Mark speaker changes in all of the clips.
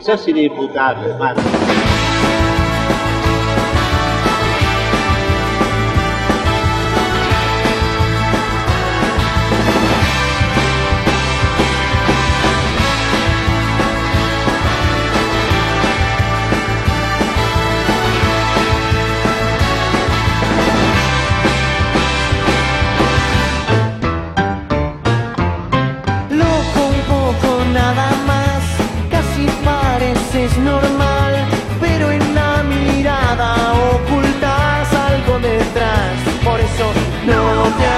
Speaker 1: Sos inimputable, hermano.
Speaker 2: No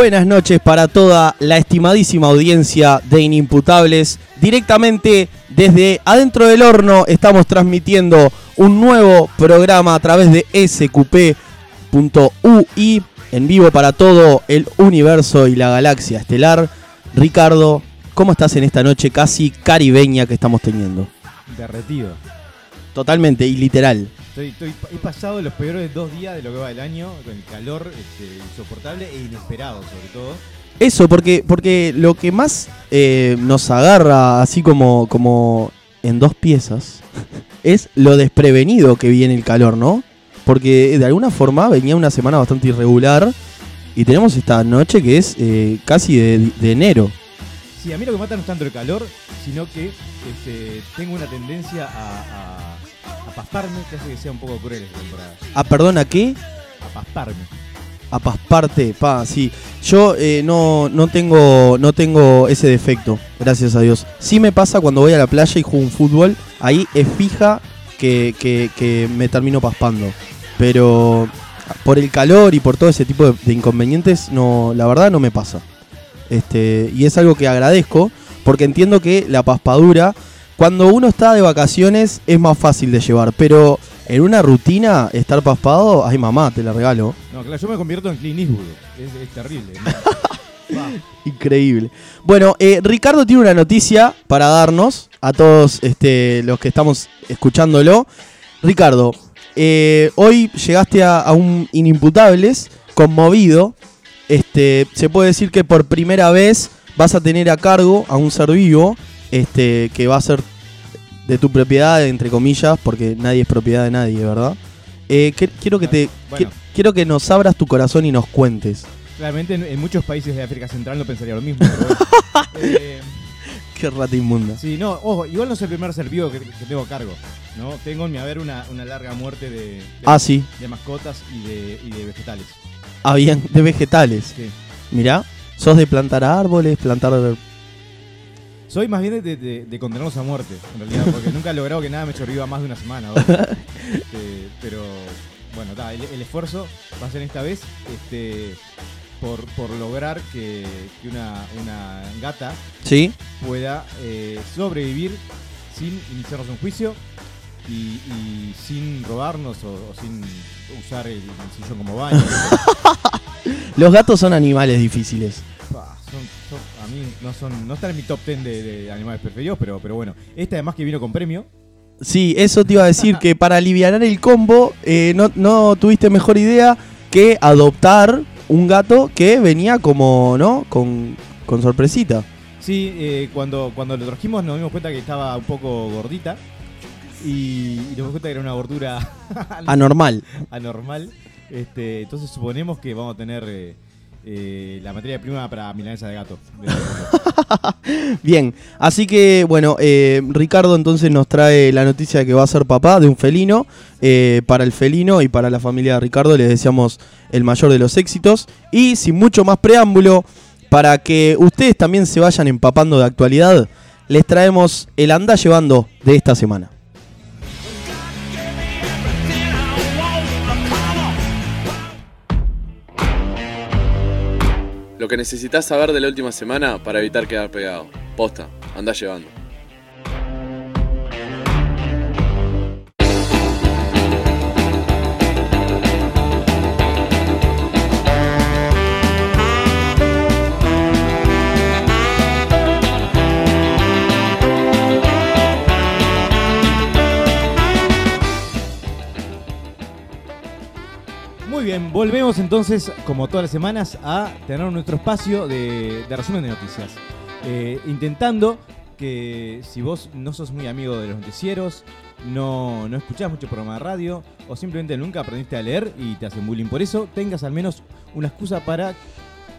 Speaker 3: Buenas noches para toda la estimadísima audiencia de Inimputables. Directamente desde adentro del horno estamos transmitiendo un nuevo programa a través de sqp.ui en vivo para todo el universo y la galaxia estelar. Ricardo, ¿cómo estás en esta noche casi caribeña que estamos teniendo?
Speaker 4: Derretido.
Speaker 3: Totalmente y literal.
Speaker 4: Estoy, estoy- he pasado los peores dos días de lo que va del año, con el calor este, insoportable e inesperado sobre todo.
Speaker 3: Eso, porque, porque lo que más eh, nos agarra así como, como en dos piezas es lo desprevenido que viene el calor, ¿no? Porque de alguna forma venía una semana bastante irregular y tenemos esta noche que es eh, casi de, de enero.
Speaker 4: Sí, a mí lo que mata no es tanto el calor, sino que este, tengo una tendencia a, a, a pasparme, que hace que sea un poco cruel esta temporada.
Speaker 3: Ah, perdón, ¿a qué?
Speaker 4: A pasparme.
Speaker 3: A pasparte, pa, sí. Yo eh, no, no, tengo, no tengo ese defecto, gracias a Dios. Sí me pasa cuando voy a la playa y juego un fútbol, ahí es fija que, que- que me termino paspando. Pero por el calor y por todo ese tipo de, de inconvenientes, no, la verdad no me pasa. Este, y es algo que agradezco, porque entiendo que la paspadura, cuando uno está de vacaciones, es más fácil de llevar. Pero en una rutina, estar paspado, ay mamá, te la regalo.
Speaker 4: No, claro, yo me convierto en Clint Eastwood. Es, es terrible.
Speaker 3: Increíble. Bueno, eh, Ricardo tiene una noticia para darnos a todos este, los que estamos escuchándolo. Ricardo, eh, hoy llegaste a, a un Inimputables conmovido. Este, se puede decir que por primera vez vas a tener a cargo a un ser vivo este, que va a ser de tu propiedad, entre comillas, porque nadie es propiedad de nadie, ¿verdad? Eh, que- quiero que te
Speaker 4: Bueno.
Speaker 3: quiero que nos abras tu corazón y nos cuentes.
Speaker 4: Claramente en, en muchos países de África Central no pensaría lo mismo. Eh,
Speaker 3: Qué rata inmunda.
Speaker 4: Sí, no, ojo, igual no es el primer ser vivo que, que tengo a cargo, ¿no? Tengo en mi haber una, una larga muerte de, de,
Speaker 3: Ah, sí.
Speaker 4: de mascotas y de, y de vegetales.
Speaker 3: Ah, bien, de vegetales.
Speaker 4: Sí.
Speaker 3: Mirá, sos de plantar árboles, plantar...
Speaker 4: Soy más bien de, de- de condenarlos a muerte, en realidad, porque nunca he logrado que nada me sobreviva más de una semana. Este, pero, bueno, ta, el, el esfuerzo va a ser esta vez este, por, por lograr que, que una, una gata
Speaker 3: ¿Sí?
Speaker 4: pueda eh, sobrevivir sin iniciarnos un juicio y, y sin robarnos o, o sin usar el, el sillón como baño.
Speaker 3: Los gatos son animales difíciles.
Speaker 4: Mí no son no están en mi top 10 de, de animales preferidos, pero, pero bueno. Este además que vino con premio.
Speaker 3: Sí, eso te iba a decir que para aliviar el combo eh, no, no tuviste mejor idea que adoptar un gato que venía como, ¿no? Con, con sorpresita.
Speaker 4: Sí, eh, cuando, cuando lo trajimos nos dimos cuenta que estaba un poco gordita. Y, y nos dimos cuenta que era una gordura
Speaker 3: Anormal.
Speaker 4: anormal. Este, entonces suponemos que vamos a tener eh, eh, la materia prima para milanesa de gato.
Speaker 3: Bien, así que bueno, eh, Ricardo entonces nos trae la noticia de que va a ser papá de un felino. Eh, para el felino y para la familia de Ricardo les deseamos el mayor de los éxitos. Y sin mucho más preámbulo, para que ustedes también se vayan empapando de actualidad, les traemos el anda llevando de esta semana.
Speaker 5: Lo que necesitas saber de la última semana para evitar quedar pegado. Posta, anda llevando.
Speaker 4: Bien, volvemos entonces, como todas las semanas, a tener nuestro espacio de, resumen de noticias. Eh, intentando que si vos no sos muy amigo de los noticieros, no, no escuchás mucho programa de radio, o simplemente nunca aprendiste a leer y te hacen bullying por eso, tengas al menos una excusa para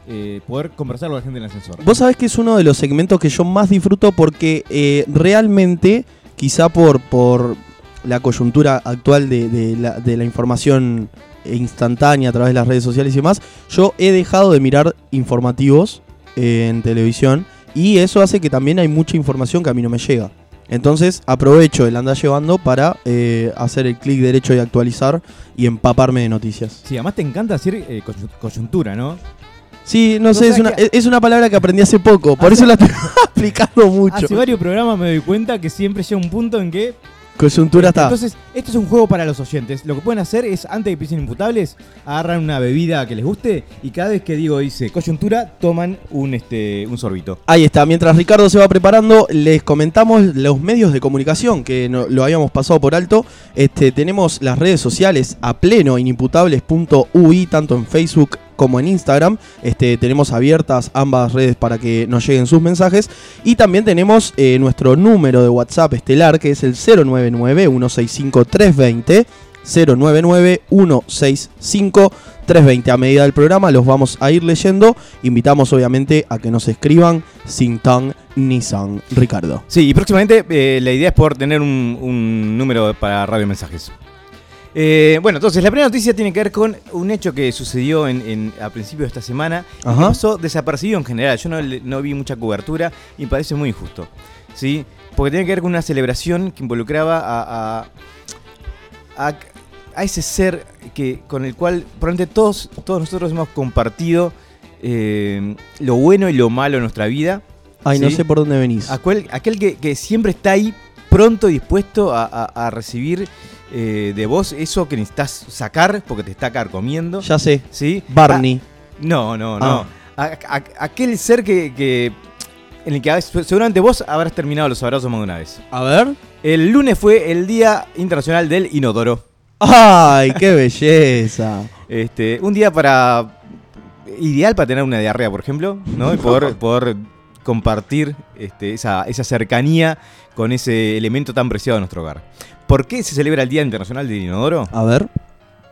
Speaker 4: eh, poder conversar con la gente en el ascensor.
Speaker 3: Vos sabés que es uno de los segmentos que yo más disfruto porque eh, realmente, quizá por, por la coyuntura actual de la información instantánea a través de las redes sociales y demás, yo he dejado de mirar informativos eh, en televisión y eso hace que también hay mucha información que a mí no me llega. Entonces aprovecho el andar llevando para eh, hacer el clic derecho y actualizar y empaparme de noticias.
Speaker 4: Sí, además te encanta decir eh, coyu- coyuntura, ¿no?
Speaker 3: Sí, no sé, es una,
Speaker 4: que-
Speaker 3: es una palabra que aprendí hace poco, por
Speaker 4: Hace-
Speaker 3: eso la estoy explicando mucho.
Speaker 4: Hace varios programas me doy cuenta que siempre llega un punto en que
Speaker 3: Coyuntura está.
Speaker 4: Entonces, esto es un juego para los oyentes. Lo que pueden hacer es, antes de que empiecen imputables, agarran una bebida que les guste y cada vez que digo dice coyuntura, toman un, este, un sorbito.
Speaker 3: Ahí está, mientras Ricardo se va preparando, les comentamos los medios de comunicación que no- lo habíamos pasado por alto. Este, tenemos las redes sociales a pleno, inimputables.ui, tanto en Facebook como en Instagram. Este, tenemos abiertas ambas redes para que nos lleguen sus mensajes. Y también tenemos eh, nuestro número de WhatsApp estelar, que es el 099-165-320. 099-165-320. A medida del programa los vamos a ir leyendo. Invitamos obviamente a que nos escriban sin tan ni san. Ricardo.
Speaker 4: Sí, y próximamente eh, la idea es poder tener un, un número para radio mensajes. Eh, bueno, entonces la primera noticia tiene que ver con un hecho que sucedió en, en- a principios de esta semana y que pasó desapercibido en general. Yo no, vi mucha cobertura y me parece muy injusto. ¿sí? Porque tiene que ver con una celebración que involucraba a, a, a- a ese ser que, con el cual probablemente todos, todos nosotros hemos compartido eh, lo bueno y lo malo de nuestra vida.
Speaker 3: Ay, no sé por dónde venís.
Speaker 4: Aquel, aquel que, que siempre está ahí pronto y dispuesto a recibir eh, de vos eso que necesitas sacar porque te está carcomiendo.
Speaker 3: Ya sé.
Speaker 4: ¿Sí?
Speaker 3: Barney.
Speaker 4: Ah, no, no, no.
Speaker 3: Ah.
Speaker 4: A- a- aquel ser que, que- en el que seguramente vos habrás terminado los abrazos más de una vez.
Speaker 3: A ver.
Speaker 4: El lunes fue el Día Internacional del Inodoro.
Speaker 3: ¡Ay, qué belleza!
Speaker 4: Este, un día para. ideal para tener una diarrea, por ejemplo, ¿no? Y poder, poder compartir este, esa, esa cercanía con ese elemento tan preciado de nuestro hogar. ¿Por qué se celebra el Día Internacional del Inodoro?
Speaker 3: A ver.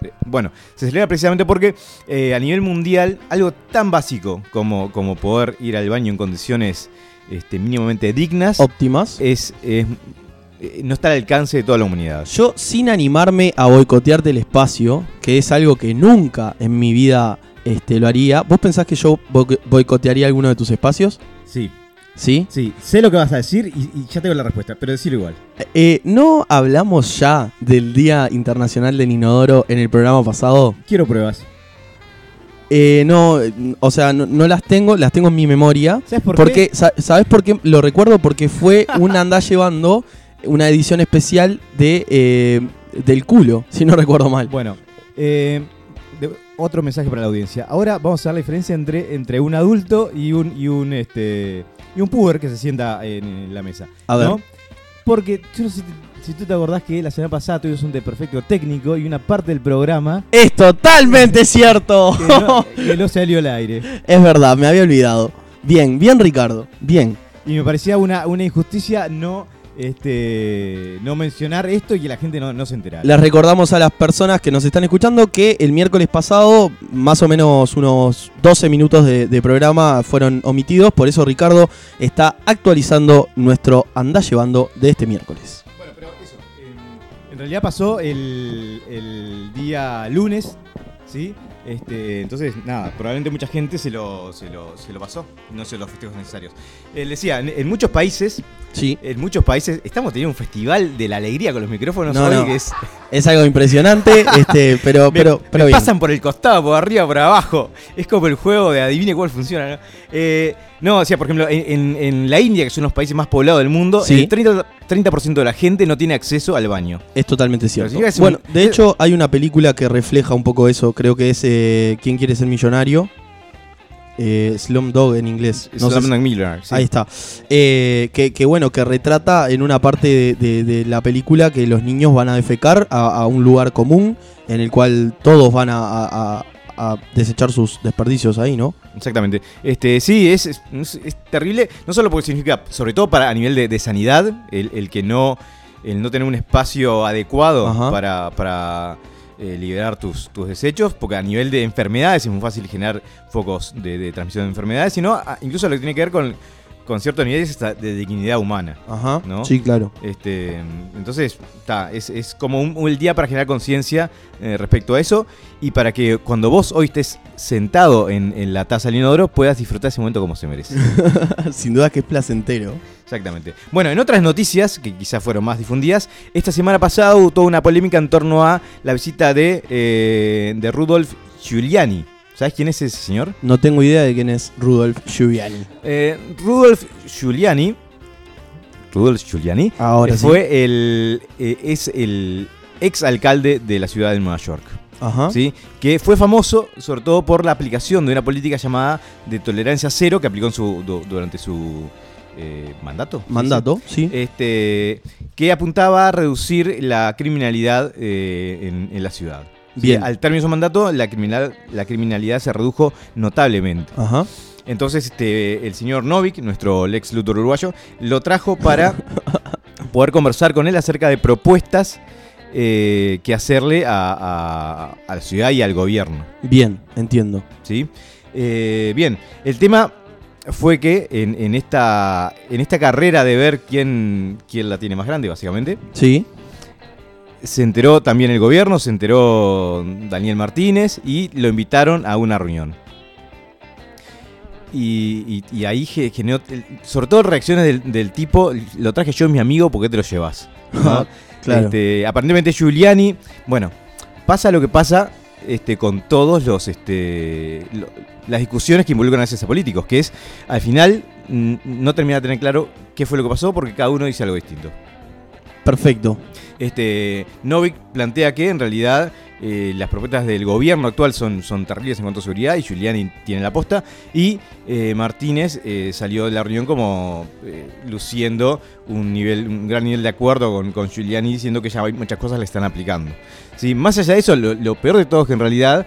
Speaker 4: Eh, Bueno, se celebra precisamente porque eh, a nivel mundial algo tan básico como, como poder ir al baño en condiciones este, mínimamente dignas
Speaker 3: Óptimas.
Speaker 4: es, es- eh, no está al alcance de toda la humanidad.
Speaker 3: Yo, sin animarme a boicotearte el espacio, que es algo que nunca en mi vida este, lo haría, ¿vos pensás que yo bo- boicotearía alguno de tus espacios?
Speaker 4: Sí,
Speaker 3: ¿Sí?
Speaker 4: sí, sé lo que vas a decir y, y ya tengo la respuesta, pero decirlo igual.
Speaker 3: Eh, ¿No hablamos ya del Día Internacional del Inodoro en el programa pasado?
Speaker 4: Quiero pruebas.
Speaker 3: Eh, no, o sea, no, no las tengo, las tengo en mi memoria.
Speaker 4: ¿Sabes por
Speaker 3: porque, sa- ¿Sabes por qué? Lo recuerdo porque fue un anda llevando una edición especial de eh, del culo, si no recuerdo mal.
Speaker 4: Bueno, eh, de- otro mensaje para la audiencia. Ahora vamos a ver la diferencia entre, entre un adulto y un, y un este y un puber que se sienta en, la mesa.
Speaker 3: A ver.
Speaker 4: ¿no? Porque yo no sé si, tú te acordás que la semana pasada tuvimos un desperfecto técnico y una parte del programa
Speaker 3: Es totalmente cierto.
Speaker 4: que no, que no salió al aire.
Speaker 3: es verdad, me había olvidado. Bien, bien Ricardo, bien.
Speaker 4: Y me parecía una, una injusticia no, este, no mencionar esto y que la gente no, no se enterara.
Speaker 3: Les recordamos a las personas que nos están escuchando que el miércoles pasado, más o menos unos 12 minutos de, de programa fueron omitidos, por eso Ricardo está actualizando nuestro anda llevando de este miércoles.
Speaker 4: Bueno, pero eso. En, en realidad pasó el, el día lunes, ¿sí? Este, entonces, nada, probablemente mucha gente se lo, se lo, se lo pasó, no se los festejos necesarios. Eh, decía, en, en muchos países,
Speaker 3: Sí,
Speaker 4: en muchos países, estamos teniendo un festival de la alegría con los micrófonos
Speaker 3: No,
Speaker 4: hoy,
Speaker 3: no.
Speaker 4: que es,
Speaker 3: es algo impresionante, este, pero,
Speaker 4: me-
Speaker 3: pero,
Speaker 4: me
Speaker 3: pero bien.
Speaker 4: pasan por el costado, por arriba, por abajo. Es como el juego de adivine cuál funciona, ¿no? Eh, no, o sea, por ejemplo, en, la India, que son los países más poblados del mundo,
Speaker 3: Sí.
Speaker 4: el 30%, 30% de la gente no tiene acceso al baño.
Speaker 3: Es totalmente cierto.
Speaker 4: Pero si es un-
Speaker 3: Bueno, de hecho hay una película que refleja un poco eso, creo que es eh, ¿Quién quiere ser millonario? Eh, Slumdog en inglés. No sé si-
Speaker 4: Slumdog Millionaire, sí.
Speaker 3: Ahí está. Eh, que, que bueno, que retrata en una parte de, de- de la película que los niños van a defecar a, a un lugar común en el cual todos van a, a- a- a desechar sus desperdicios ahí, ¿no?
Speaker 4: Exactamente. Este, sí, es, es, es terrible, no solo porque significa, sobre todo para a nivel de, de sanidad, el, el que no, el no tener un espacio adecuado
Speaker 3: Ajá.
Speaker 4: para, para eh, liberar tus, tus desechos, porque a nivel de enfermedades es muy fácil generar focos de, de transmisión de enfermedades, sino incluso lo que tiene que ver con, con ciertos niveles de dignidad humana.
Speaker 3: Ajá.
Speaker 4: ¿No?
Speaker 3: Sí, claro.
Speaker 4: Este, entonces, ta, es, es como un, un día para generar conciencia eh, respecto a eso y para que cuando vos hoy estés sentado en, en la taza del inodoro puedas disfrutar ese momento como se merece.
Speaker 3: Sin duda que es placentero.
Speaker 4: Exactamente. Bueno, en otras noticias, que quizás fueron más difundidas, esta semana pasada hubo toda una polémica en torno a la visita de, eh, de Rudolf Giuliani. ¿Sabes quién es ese señor?
Speaker 3: No tengo idea de quién es Rudolf Giuliani.
Speaker 4: Eh, Rudolf Giuliani. Rudolf Giuliani.
Speaker 3: Ahora
Speaker 4: eh,
Speaker 3: sí.
Speaker 4: fue el. eh, es el ex alcalde de la ciudad de Nueva York.
Speaker 3: Ajá.
Speaker 4: ¿sí? Que fue famoso sobre todo por la aplicación de una política llamada de tolerancia cero que aplicó en su, du- durante su eh, mandato.
Speaker 3: Mandato, sí.
Speaker 4: Este, que apuntaba a reducir la criminalidad en, en la ciudad.
Speaker 3: Bien.
Speaker 4: Al término de su mandato, la, criminal, la criminalidad se redujo notablemente.
Speaker 3: Ajá.
Speaker 4: Entonces, este, el señor Novik, nuestro Lex Luthor uruguayo, lo trajo para poder conversar con él acerca de propuestas eh, que hacerle a, a- a la ciudad y al gobierno.
Speaker 3: Bien, entiendo.
Speaker 4: ¿sí? Eh, bien, el tema fue que en, en esta, en esta carrera de ver quién, quién la tiene más grande, básicamente,
Speaker 3: Sí.
Speaker 4: Se enteró también el gobierno, se enteró Daniel Martínez y lo invitaron a una reunión. Y, y- y ahí ge- generó, sobre todo reacciones del, del tipo, lo traje yo, mi amigo, ¿por qué te lo llevas? ¿No?
Speaker 3: Claro.
Speaker 4: Este, aparentemente Giuliani, bueno, pasa lo que pasa este, con todos los este, lo- las discusiones que involucran a veces a políticos, que es al final no termina de tener claro qué fue lo que pasó porque cada uno dice algo distinto.
Speaker 3: Perfecto.
Speaker 4: Este, Novik plantea que en realidad eh, las propuestas del gobierno actual son, son terribles en cuanto a seguridad y Giuliani tiene la posta. Y eh, Martínez eh, salió de la reunión como luciendo un, nivel, un gran nivel de acuerdo con, con Giuliani, diciendo que ya hay muchas cosas le están aplicando. Sí, más allá de eso, lo, peor de todo es que en realidad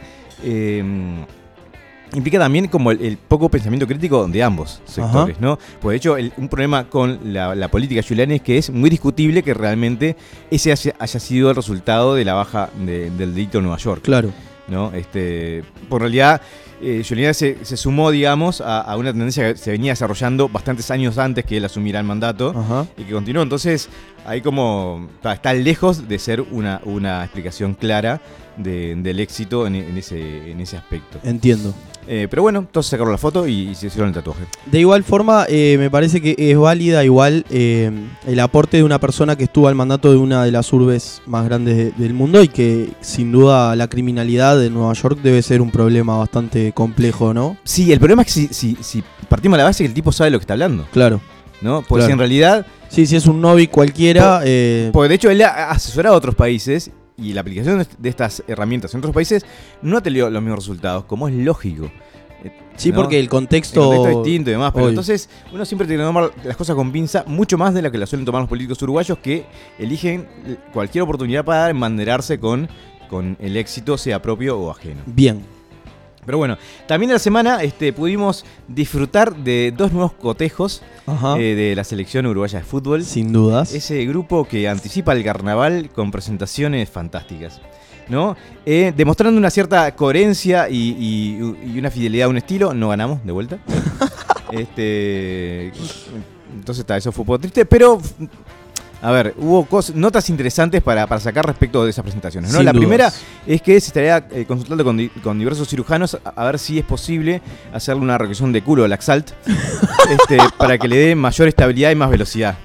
Speaker 4: implica también como el, el poco pensamiento crítico de ambos sectores, ¿no? Pues de hecho, el- un problema con la, la política Giuliani es que es muy discutible que realmente ese haya, haya sido el resultado de la baja de- del delito en Nueva York,
Speaker 3: Claro.
Speaker 4: ¿no? Este, por realidad, eh, Giuliani se, se sumó, digamos, a, a una tendencia que se venía desarrollando bastantes años antes que él asumiera el mandato
Speaker 3: Ajá.
Speaker 4: y que continuó. Entonces, ahí como está, está lejos de ser una, una explicación clara de- del éxito en, en ese, en ese aspecto.
Speaker 3: Entiendo.
Speaker 4: Eh, pero bueno, entonces sacaron la foto y, y se hicieron el tatuaje.
Speaker 3: De igual forma, eh, me parece que es válida igual eh, el aporte de una persona que estuvo al mandato de una de las urbes más grandes de- del mundo y que sin duda la criminalidad de Nueva York debe ser un problema bastante complejo, ¿no?
Speaker 4: Sí, el problema es que si, si, si partimos de la base que el tipo sabe lo que está hablando,
Speaker 3: Claro.
Speaker 4: ¿no? Porque
Speaker 3: Claro.
Speaker 4: si en realidad,
Speaker 3: Sí, si es un Novi cualquiera, eh,
Speaker 4: porque de hecho él ha asesorado a otros países y la aplicación de- estas herramientas en otros países no ha tenido los mismos resultados, como es lógico. Eh,
Speaker 3: Sí,
Speaker 4: ¿no?
Speaker 3: porque el
Speaker 4: El
Speaker 3: contexto.
Speaker 4: contexto es distinto y demás, pero entonces uno siempre tiene que tomar las cosas con pinza, mucho más de la que la suelen tomar los políticos uruguayos que eligen cualquier oportunidad para embanderarse con, con el éxito, sea propio o ajeno.
Speaker 3: Bien.
Speaker 4: Pero bueno, también en la semana este, pudimos disfrutar de dos nuevos cotejos eh, de la selección uruguaya de fútbol.
Speaker 3: Sin dudas.
Speaker 4: Ese grupo que anticipa el carnaval con presentaciones fantásticas. ¿No? Eh, demostrando una cierta coherencia y, y- y una fidelidad a un estilo, no ganamos de vuelta. este, entonces está, eso fue un poco triste, pero a ver, hubo cos- notas interesantes para, para sacar respecto de esas presentaciones. ¿no?
Speaker 3: Sin
Speaker 4: La
Speaker 3: dudas.
Speaker 4: primera es que se estaría eh, consultando con, di- con diversos cirujanos a, a ver si es posible hacerle una regresión de culo al Axalt este, para que le dé mayor estabilidad y más velocidad.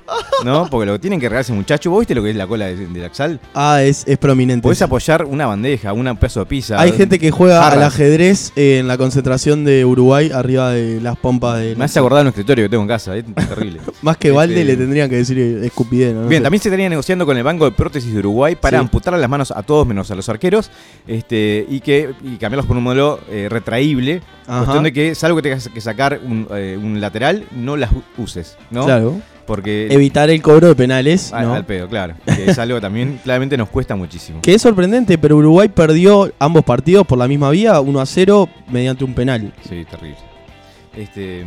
Speaker 4: ¿No? Porque lo que tienen que regar ese muchacho, ¿vos viste lo que es la cola de- del Axalt?
Speaker 3: Ah, es, es prominente.
Speaker 4: Podés apoyar una bandeja, un pedazo de pizza.
Speaker 3: Hay gente que juega al ajedrez en la concentración de Uruguay arriba de las pompas de.
Speaker 4: Me hace acordar un escritorio que tengo en casa, es terrible.
Speaker 3: Más que Valde
Speaker 4: Este-
Speaker 3: le tendrían que decir escupidez. ¿no?
Speaker 4: Bien, también se estaría negociando con el Banco de Prótesis de Uruguay para
Speaker 3: Sí.
Speaker 4: amputarle las manos a todos menos a los arqueros este, y que y cambiarlos por un modelo eh, retraíble.
Speaker 3: Ajá.
Speaker 4: Cuestión de que, salvo que tengas que sacar un, eh, un lateral, no las uses, ¿no?
Speaker 3: Claro.
Speaker 4: Porque
Speaker 3: Evitar el cobro de penales.
Speaker 4: al,
Speaker 3: ¿no?
Speaker 4: al pedo, claro. Que es algo que también claramente nos cuesta muchísimo.
Speaker 3: Que es sorprendente, pero Uruguay perdió ambos partidos por la misma vía, 1 a 0, mediante un penal.
Speaker 4: Sí, terrible. Este.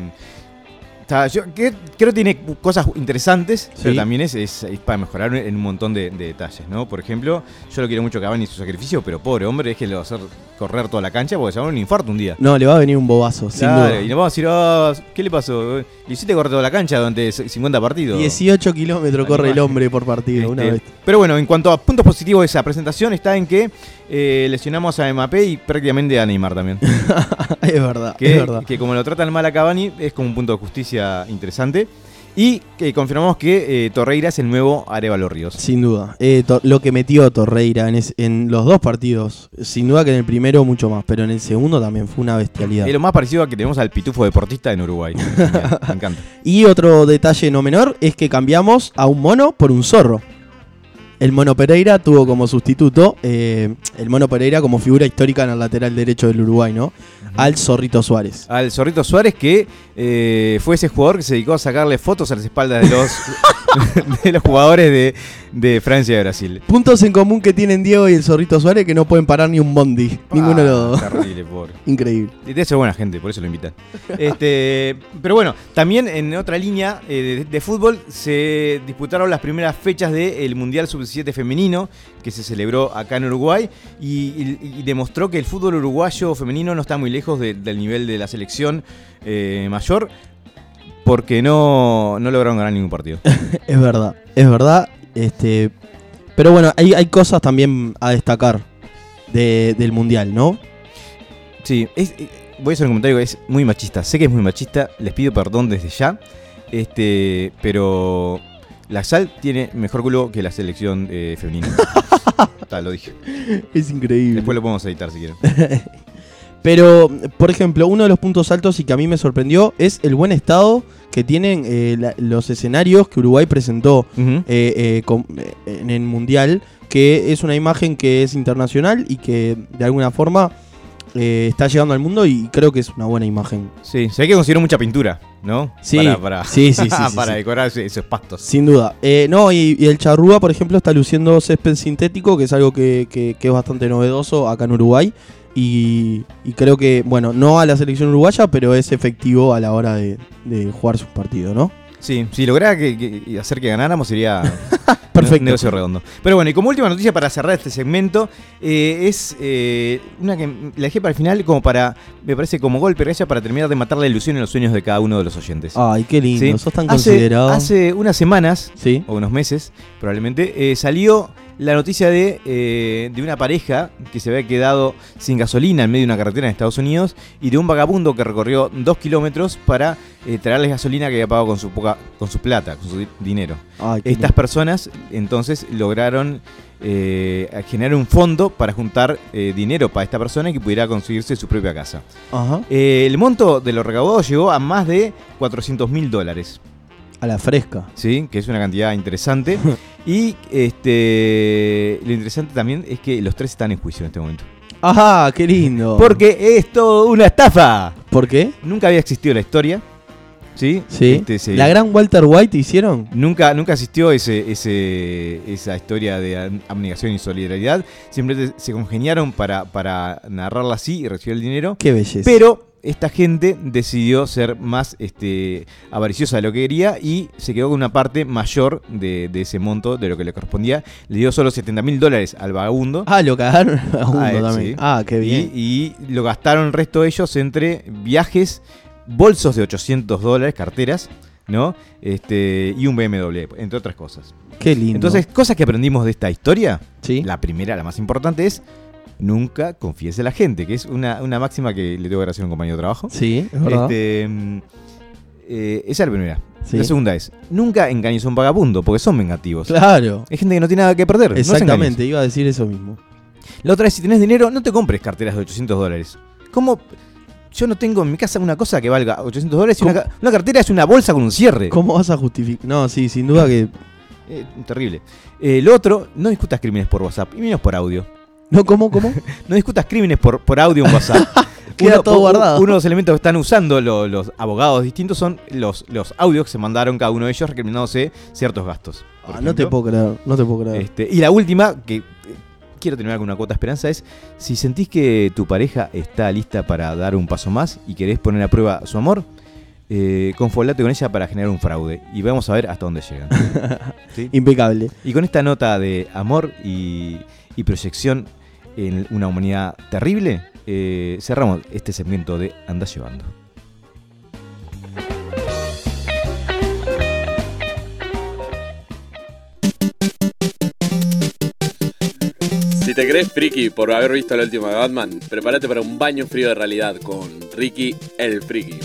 Speaker 4: Está, yo que- creo que tiene cosas interesantes, pero
Speaker 3: Sí.
Speaker 4: también es, es- es para mejorar en un montón de, de detalles, ¿no? Por ejemplo, yo lo quiero mucho a Cavani y su sacrificio, pero pobre hombre, es que le va a hacer correr toda la cancha porque se va a un infarto un día.
Speaker 3: No, le va a venir un bobazo, sin duda.
Speaker 4: Y nos vamos a decir, "Ah, ¿qué le pasó? Le hiciste correr toda la cancha durante 50 partidos.
Speaker 3: 18 kilómetros corre el hombre por partido, una
Speaker 4: Este,
Speaker 3: vez.
Speaker 4: pero bueno, en cuanto a puntos positivos de esa presentación, está en que eh, lesionamos a Mbappé y prácticamente a Neymar también.
Speaker 3: es verdad,
Speaker 4: que,
Speaker 3: es verdad.
Speaker 4: que como lo tratan mal a Cavani, es como un punto de justicia interesante. Y que confirmamos que eh, Torreira es el nuevo Arevalo Ríos.
Speaker 3: Sin duda. Eh, lo que metió Torreira en, es- en los dos partidos, sin duda que en el primero mucho más, pero en el segundo también fue una bestialidad.
Speaker 4: Es lo más parecido a que tenemos al pitufo deportista en Uruguay. Me encanta.
Speaker 3: Y otro detalle no menor es que cambiamos a un mono por un zorro. El Mono Pereira tuvo como sustituto, eh, el Mono Pereira como figura histórica en el lateral derecho del Uruguay, ¿no? Al Zorrito Suárez.
Speaker 4: Al Zorrito Suárez, que eh, fue ese jugador que se dedicó a sacarle fotos a las espaldas de los, de los jugadores de, de Francia y Brasil.
Speaker 3: Puntos en común que tienen Diego y el Zorrito Suárez que no pueden parar ni un bondi. Ninguno de los dos.
Speaker 4: Ah, Terrible, pobre.
Speaker 3: Increíble.
Speaker 4: Y Debe ser buena gente, por eso lo invitan. Este, pero bueno, también en otra línea eh, de, de fútbol se disputaron las primeras fechas del Mundial Sub-17 femenino que se celebró acá en Uruguay y, y- y demostró que el fútbol uruguayo femenino no está muy lejos de- del nivel de la selección eh, mayor porque no, no lograron ganar ningún partido.
Speaker 3: Es verdad, es verdad. Este, pero bueno, hay, hay cosas también a destacar de- del Mundial, ¿no?
Speaker 4: Sí, es- eh, voy a hacer un comentario que es muy machista. Sé que es muy machista, les pido perdón desde ya. Este, pero la Sal tiene mejor culo que la selección eh, femenina. Está, lo dije.
Speaker 3: Es increíble.
Speaker 4: Después lo podemos editar si quieren.
Speaker 3: Pero, por ejemplo, uno de los puntos altos y que a mí me sorprendió es el buen estado que tienen eh, la- los escenarios que Uruguay presentó eh, eh, con- eh, en el Mundial, que es una imagen que es internacional y que de alguna forma eh, está llegando al mundo y creo que es una buena imagen.
Speaker 4: Sí, se ve que consiguieron mucha pintura, ¿no?
Speaker 3: Sí,
Speaker 4: Para, para,
Speaker 3: sí, sí, sí, sí,
Speaker 4: para decorar esos pastos.
Speaker 3: Sin duda. Eh, no, y, y el charrúa, por ejemplo, está luciendo césped sintético, que es algo que, que- que es bastante novedoso acá en Uruguay. Y, y creo que, bueno, no a la selección uruguaya, pero es efectivo a la hora de, de jugar sus partidos, ¿no?
Speaker 4: Sí, si lograra que, que- hacer que ganáramos sería
Speaker 3: Perfecto.
Speaker 4: negocio redondo. Pero bueno, y como última noticia para cerrar este segmento, eh, es eh, una que la dejé para el final como para, me parece como golpe gracias para terminar de matar la ilusión y los sueños de cada uno de los oyentes.
Speaker 3: Ay, qué lindo,
Speaker 4: Sí.
Speaker 3: sos tan
Speaker 4: hace,
Speaker 3: considerado.
Speaker 4: hace unas semanas,
Speaker 3: Sí.
Speaker 4: o unos meses probablemente, eh, salió la noticia de, eh, de una pareja que se había quedado sin gasolina en medio de una carretera en Estados Unidos y de un vagabundo que recorrió dos kilómetros para eh, traerles gasolina que había pagado con su, poca, con su plata, con su di- dinero.
Speaker 3: Ay,
Speaker 4: Estas
Speaker 3: lindo.
Speaker 4: personas entonces lograron eh, generar un fondo para juntar eh, dinero para esta persona y que pudiera conseguirse su propia casa.
Speaker 3: Ajá.
Speaker 4: El monto de lo recaudado llegó a más de 400 mil dólares.
Speaker 3: A la fresca.
Speaker 4: ¿sí? que es una cantidad interesante. y este lo interesante también es que los tres están en juicio en este momento.
Speaker 3: Ajá, qué lindo.
Speaker 4: Porque es todo una estafa.
Speaker 3: ¿Por qué?
Speaker 4: Nunca había existido la historia. ¿Sí?
Speaker 3: Sí.
Speaker 4: Este,
Speaker 3: La gran Walter White hicieron.
Speaker 4: Nunca, nunca existió ese, ese, esa historia de abnegación y solidaridad. Siempre se congeniaron para, para narrarla así y recibir el dinero.
Speaker 3: Qué belleza.
Speaker 4: Pero esta gente decidió ser más este, avariciosa de lo que quería y se quedó con una parte mayor de, de ese monto de lo que le correspondía. Le dio solo 70 mil dólares al vagabundo.
Speaker 3: Ah, lo cagaron a uno
Speaker 4: Ah,
Speaker 3: también.
Speaker 4: sí.
Speaker 3: Ah, qué bien.
Speaker 4: Y, y lo gastaron el resto de ellos entre viajes, bolsos de 800 dólares, carteras, ¿no? Este, y un BMW, entre otras cosas.
Speaker 3: Qué lindo.
Speaker 4: Entonces, cosas que aprendimos de esta historia.
Speaker 3: sí.
Speaker 4: La primera, la más importante, es nunca confíes en la gente, que es una, una máxima que le tengo que hacer a un compañero de trabajo.
Speaker 3: Sí, es verdad.
Speaker 4: Este, mm, eh, esa es la primera.
Speaker 3: Sí.
Speaker 4: La segunda es, nunca engañes a un vagabundo, porque son vengativos.
Speaker 3: Claro.
Speaker 4: Hay gente que no tiene nada que perder. no.
Speaker 3: Exactamente, iba a decir eso mismo.
Speaker 4: La otra es, si tenés dinero, no te compres carteras de 800 dólares. ¿Cómo? Yo no tengo en mi casa una cosa que valga 800 dólares y una cartera es una bolsa con un cierre.
Speaker 3: ¿Cómo vas a justificar? No, sí, sin duda que.
Speaker 4: Eh, terrible. Eh, lo otro, no discutas crímenes por WhatsApp, y menos por audio.
Speaker 3: No, ¿cómo? ¿Cómo?
Speaker 4: No discutas crímenes por, por audio en WhatsApp.
Speaker 3: Queda todo guardado.
Speaker 4: Uno de los elementos que están usando lo- los abogados distintos son los, los audios que se mandaron cada uno de ellos recriminándose ciertos gastos. por
Speaker 3: Ah, no te
Speaker 4: ejemplo.
Speaker 3: puedo creer, no te puedo creer.
Speaker 4: Este, y la última, que eh, quiero terminar con una cuota de esperanza, es si sentís que tu pareja está lista para dar un paso más y querés poner a prueba su amor, eh, confolate con ella para generar un fraude. Y vamos a ver hasta dónde llegan. ¿Sí?
Speaker 3: Impecable.
Speaker 4: Y con esta nota de amor y, y proyección en una humanidad terrible, eh, cerramos este segmento de Andás Llevando.
Speaker 5: Si te crees friki por haber visto la última de Batman, prepárate para un baño frío de realidad con Ricky el Friki.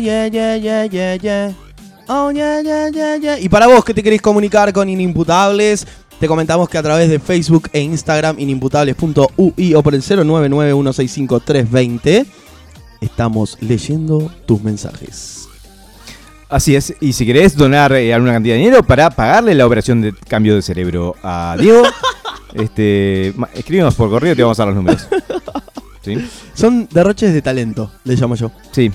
Speaker 3: Yeah, yeah, yeah, yeah, yeah. Oh yeah, yeah, yeah, yeah. Y para vos que te querés comunicar con Inimputables, te comentamos que a través de Facebook e Instagram, inimputables.ui o por el 099165320, estamos leyendo tus mensajes.
Speaker 4: Así es, y si querés donar eh, alguna cantidad de dinero para pagarle la operación de cambio de cerebro a Diego, este, escríbenos por correo y te vamos a dar los números. ¿Sí?
Speaker 3: Son derroches de talento, le llamo yo.
Speaker 4: Sí.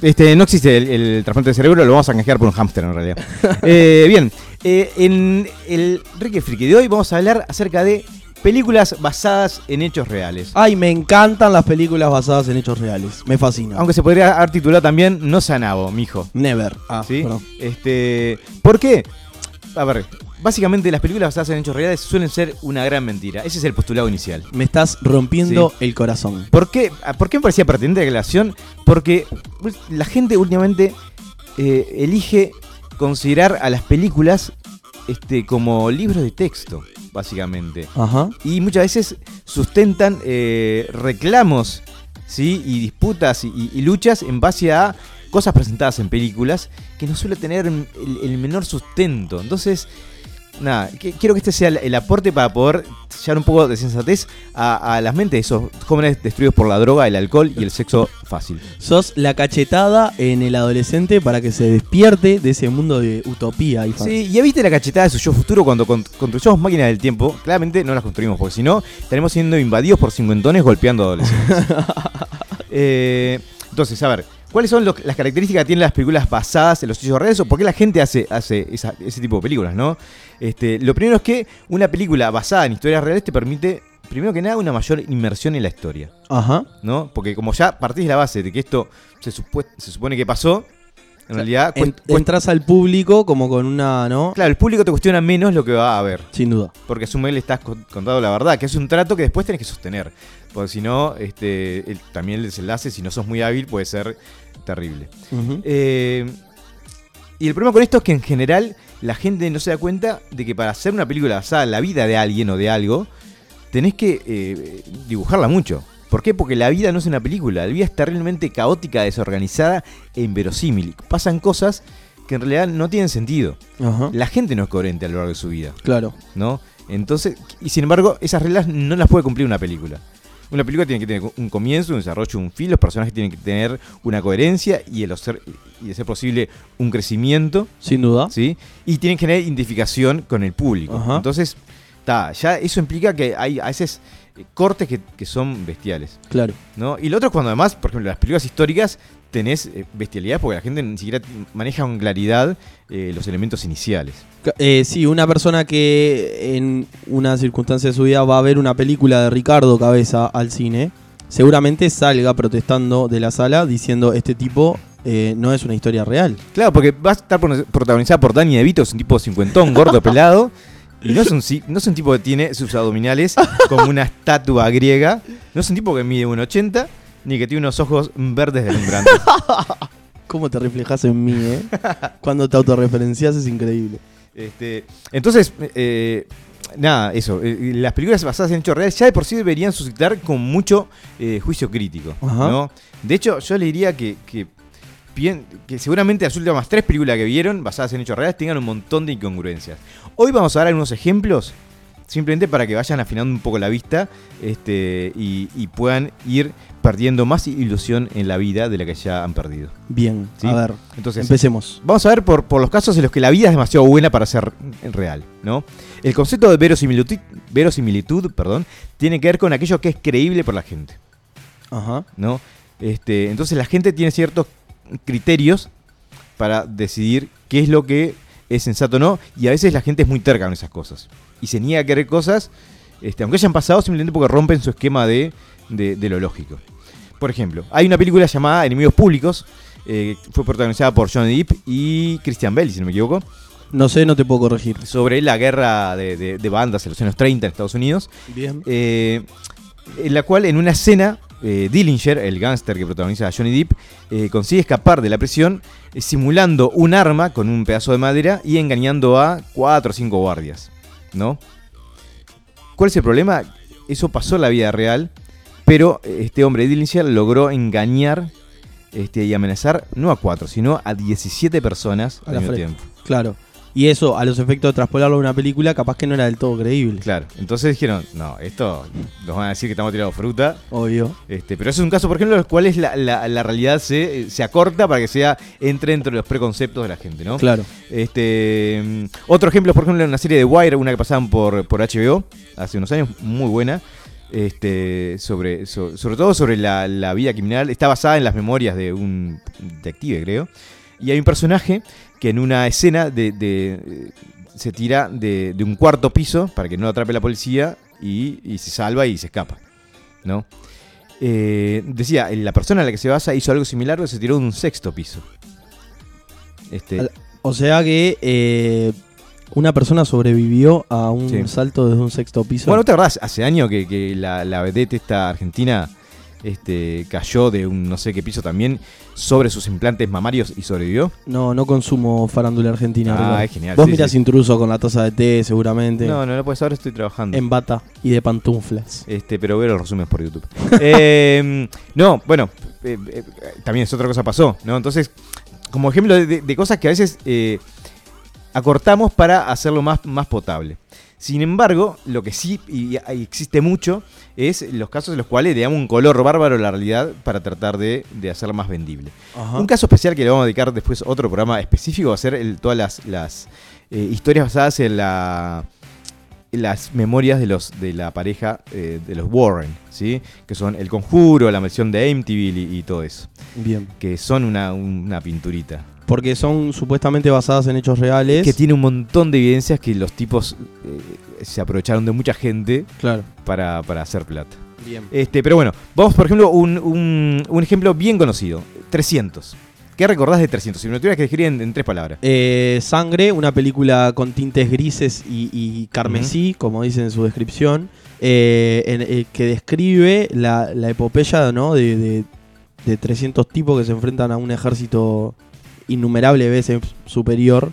Speaker 4: Este, no existe el, el trasplante de cerebro, lo vamos a canjear por un hámster en realidad. Eh, bien, eh, en el Ricky Friki de hoy vamos a hablar acerca de películas basadas en hechos reales.
Speaker 3: Ay, me encantan las películas basadas en hechos reales. Me fascina.
Speaker 4: Aunque se podría haber titulado también No sea nabo, mijo.
Speaker 3: Never. Ah,
Speaker 4: ¿Sí? Este, ¿Por qué? A ver, básicamente las películas basadas en hechos reales suelen ser una gran mentira. Ese es el postulado inicial.
Speaker 3: Me estás rompiendo el corazón.
Speaker 4: ¿Por qué, ah, ¿Por qué me parecía pertinente la aclaración? Porque la gente últimamente eh, elige considerar a las películas este, como libros de texto, básicamente.
Speaker 3: Ajá.
Speaker 4: Y muchas veces sustentan eh, reclamos ¿sí? y disputas y, y- y luchas en base a cosas presentadas en películas que no suele tener el, el menor sustento. Entonces, nada, que- quiero que este sea el, el aporte para poder llevar un poco de sensatez a, a las mentes de esos jóvenes destruidos por la droga, el alcohol y el sexo fácil.
Speaker 3: Sos la cachetada en el adolescente para que se despierte de ese mundo de utopía y fan-
Speaker 4: Sí, ya viste la cachetada de su yo futuro cuando con- construyamos máquinas del tiempo. Claramente no las construimos, porque si no, estaremos siendo invadidos por cincuentones golpeando adolescentes. Eh, entonces, a ver, ¿cuáles son los- las características que tienen las películas basadas en los hechos reales o por qué la gente hace, hace esa- ese tipo de películas, no? Este, lo primero es que una película basada en historias reales te permite, primero que nada, una mayor inmersión en la historia,
Speaker 3: Ajá.
Speaker 4: ¿no? Porque como ya partís de la base de que esto se, supone que pasó, en realidad...
Speaker 3: En-
Speaker 4: cuest- cuest-
Speaker 3: entras al público como con una, ¿no?
Speaker 4: Claro, el público te cuestiona menos lo que va a ver.
Speaker 3: Sin duda.
Speaker 4: Porque asume le estás con- contando la verdad, que es un trato que después tenés que sostener. Porque si no, este, el- también el desenlace, si no sos muy hábil, puede ser terrible. Eh, y el problema con esto es que en general la gente no se da cuenta de que para hacer una película basada en la vida de alguien o de algo, tenés que eh, dibujarla mucho. ¿Por qué? Porque la vida no es una película, la vida es terriblemente caótica, desorganizada e inverosímil. Pasan cosas que en realidad no tienen sentido.
Speaker 3: Ajá.
Speaker 4: La gente no es coherente a lo largo de su vida,
Speaker 3: Claro.
Speaker 4: ¿no? Entonces, y sin embargo, esas reglas no las puede cumplir una película. Una película tiene que tener un comienzo, un desarrollo, un fin, los personajes tienen que tener una coherencia y, el ser, y de ser posible un crecimiento,
Speaker 3: Sin duda.
Speaker 4: ¿sí? Y tienen que tener identificación con el público.
Speaker 3: Ajá.
Speaker 4: Entonces, ta, ya eso implica que hay a veces eh, cortes que, que son bestiales,
Speaker 3: Claro.
Speaker 4: ¿no? Y lo otro es cuando además, por ejemplo, las películas históricas tenés eh, bestialidad porque la gente ni siquiera maneja con claridad eh, los elementos iniciales.
Speaker 3: Eh, sí, una persona que en una circunstancia de su vida va a ver una película de Ricardo Cabeza al cine, seguramente salga protestando de la sala diciendo este tipo eh, no es una historia real.
Speaker 4: Claro, porque va a estar pro- protagonizada por Danny DeVito, es un tipo cincuentón, gordo, pelado. Y no es, un, no es un tipo que tiene sus abdominales como una estatua griega. No es un tipo que mide 1,80 ni que tiene unos ojos verdes deslumbrantes.
Speaker 3: ¿Cómo te reflejas en mí, eh? Cuando te autorreferencias es increíble.
Speaker 4: Este, entonces, eh, nada, eso. eh, las películas basadas en hechos reales ya de por sí deberían suscitar con mucho eh, juicio crítico. ¿no? De hecho, yo le diría que, que, que seguramente las últimas tres películas que vieron basadas en hechos reales tengan un montón de incongruencias. Hoy vamos a dar algunos ejemplos. Simplemente para que vayan afinando un poco la vista este, y, y puedan ir perdiendo más ilusión en la vida de la que ya han perdido.
Speaker 3: Bien,
Speaker 4: Sí.
Speaker 3: a ver,
Speaker 4: Entonces,
Speaker 3: empecemos.
Speaker 4: Vamos a ver por, por los casos en los que la vida es demasiado buena para ser real, ¿no? El concepto de verosimilitud, verosimilitud perdón, tiene que ver con aquello que es creíble por la gente,
Speaker 3: Ajá.
Speaker 4: ¿no? Este, entonces la gente tiene ciertos criterios para decidir qué es lo que es sensato o no, y a veces la gente es muy terca con esas cosas. Y se niega a querer cosas, este, aunque hayan pasado simplemente porque rompen su esquema de, de- de lo lógico. Por ejemplo, hay una película llamada Enemigos Públicos, eh, fue protagonizada por Johnny Depp y Christian Bale, si no me equivoco,
Speaker 3: No sé, no te puedo corregir.
Speaker 4: sobre la guerra de, de- de bandas en los años 30 en Estados Unidos,
Speaker 3: Bien.
Speaker 4: eh, en la cual en una escena eh, Dillinger, el gángster que protagoniza a Johnny Depp, eh, consigue escapar de la prisión eh, simulando un arma con un pedazo de madera y engañando a cuatro o cinco guardias, ¿no? ¿Cuál es el problema? Eso pasó en la vida real, pero eh, este hombre Dillinger logró engañar este, y amenazar no a cuatro, sino a 17 personas al mismo tiempo.
Speaker 3: Claro. Y eso, a los efectos de traspolarlo a una película, capaz que no era del todo creíble.
Speaker 4: Claro, entonces dijeron, no, esto nos van a decir que estamos tirando fruta.
Speaker 3: Obvio.
Speaker 4: Este, pero ese es un caso, por ejemplo, en los cuales la, la- la realidad se, se acorta para que sea entre dentro de los preconceptos de la gente, ¿no?
Speaker 3: Claro.
Speaker 4: Este, mm, otro ejemplo, por ejemplo, en una serie de Wire, una que pasaban por, por HBO hace unos años, muy buena. Este, sobre, so- sobre todo sobre la, la vida criminal. Está basada en las memorias de un detective, creo. Y hay un personaje que en una escena de, de, eh, se tira de, de un cuarto piso para que no lo atrape la policía y, y se salva y se escapa. ¿No? Eh, decía, la persona en la que se basa hizo algo similar, pero se tiró de un sexto piso. Este,
Speaker 3: O sea que eh, una persona sobrevivió a un
Speaker 4: Sí.
Speaker 3: salto desde un sexto piso.
Speaker 4: Bueno, ¿te acordás? Hace años que, que la, la vedette esta argentina este, cayó de un no sé qué piso también sobre sus implantes mamarios y sobrevivió.
Speaker 3: no, no consumo farándula argentina.
Speaker 4: Ah,
Speaker 3: Ricardo.
Speaker 4: es genial,
Speaker 3: Vos
Speaker 4: sí,
Speaker 3: mirás
Speaker 4: sí.
Speaker 3: intruso con la taza de té, seguramente.
Speaker 4: No, no lo puedes ahora estoy trabajando.
Speaker 3: En bata y de pantuflas.
Speaker 4: Este, pero veo los resúmenes por YouTube. Eh, no, bueno, eh, eh, también es otra cosa pasó, ¿no? Entonces, como ejemplo de, de- de cosas que a veces eh, acortamos para hacerlo más, más potable. Sin embargo, lo que sí y, y existe mucho es los casos en los cuales le damos un color bárbaro a la realidad para tratar de, de hacerla más vendible.
Speaker 3: Ajá.
Speaker 4: Un caso especial que le vamos a dedicar después otro programa específico va a ser el- todas las, las, eh, historias basadas en la las memorias de los de la pareja eh, de los Warren, ¿sí? Que son El Conjuro, La Maldición de Amityville y, y todo eso.
Speaker 3: Bien.
Speaker 4: Que son una, una pinturita.
Speaker 3: Porque son supuestamente basadas en hechos reales.
Speaker 4: Que tiene un montón de evidencias que los tipos eh, se aprovecharon de mucha gente
Speaker 3: Claro.
Speaker 4: para, para hacer plata.
Speaker 3: Bien.
Speaker 4: Este, pero bueno, vamos por ejemplo un, un, un ejemplo bien conocido. 300. ¿Qué recordás de 300? Si me lo tuvieras que describir en, en tres palabras.
Speaker 3: Eh, Sangre, una película con tintes grises y, y carmesí, como dice en su descripción, eh, en- eh, que describe la, la epopeya ¿no? de, de- de 300 tipos que se enfrentan a un ejército innumerable veces superior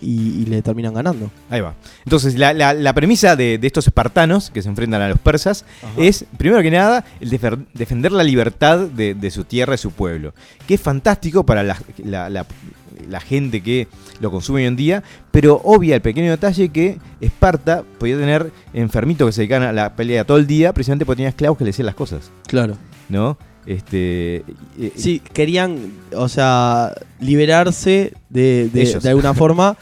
Speaker 3: y, y le terminan ganando.
Speaker 4: Ahí va. Entonces, la, la- la premisa de, de estos espartanos que se enfrentan a los persas es, primero que nada, el defer- defender la libertad de, de su tierra y su pueblo. Que es fantástico para la, la- la- la gente que lo consume hoy en día, pero obvia el pequeño detalle que Esparta podía tener enfermitos que se dedicaban a la pelea todo el día, precisamente porque tenía esclavos que le decían las cosas,
Speaker 3: Claro.
Speaker 4: ¿no? Este, eh,
Speaker 3: Sí, querían, o sea, liberarse de, de, de alguna forma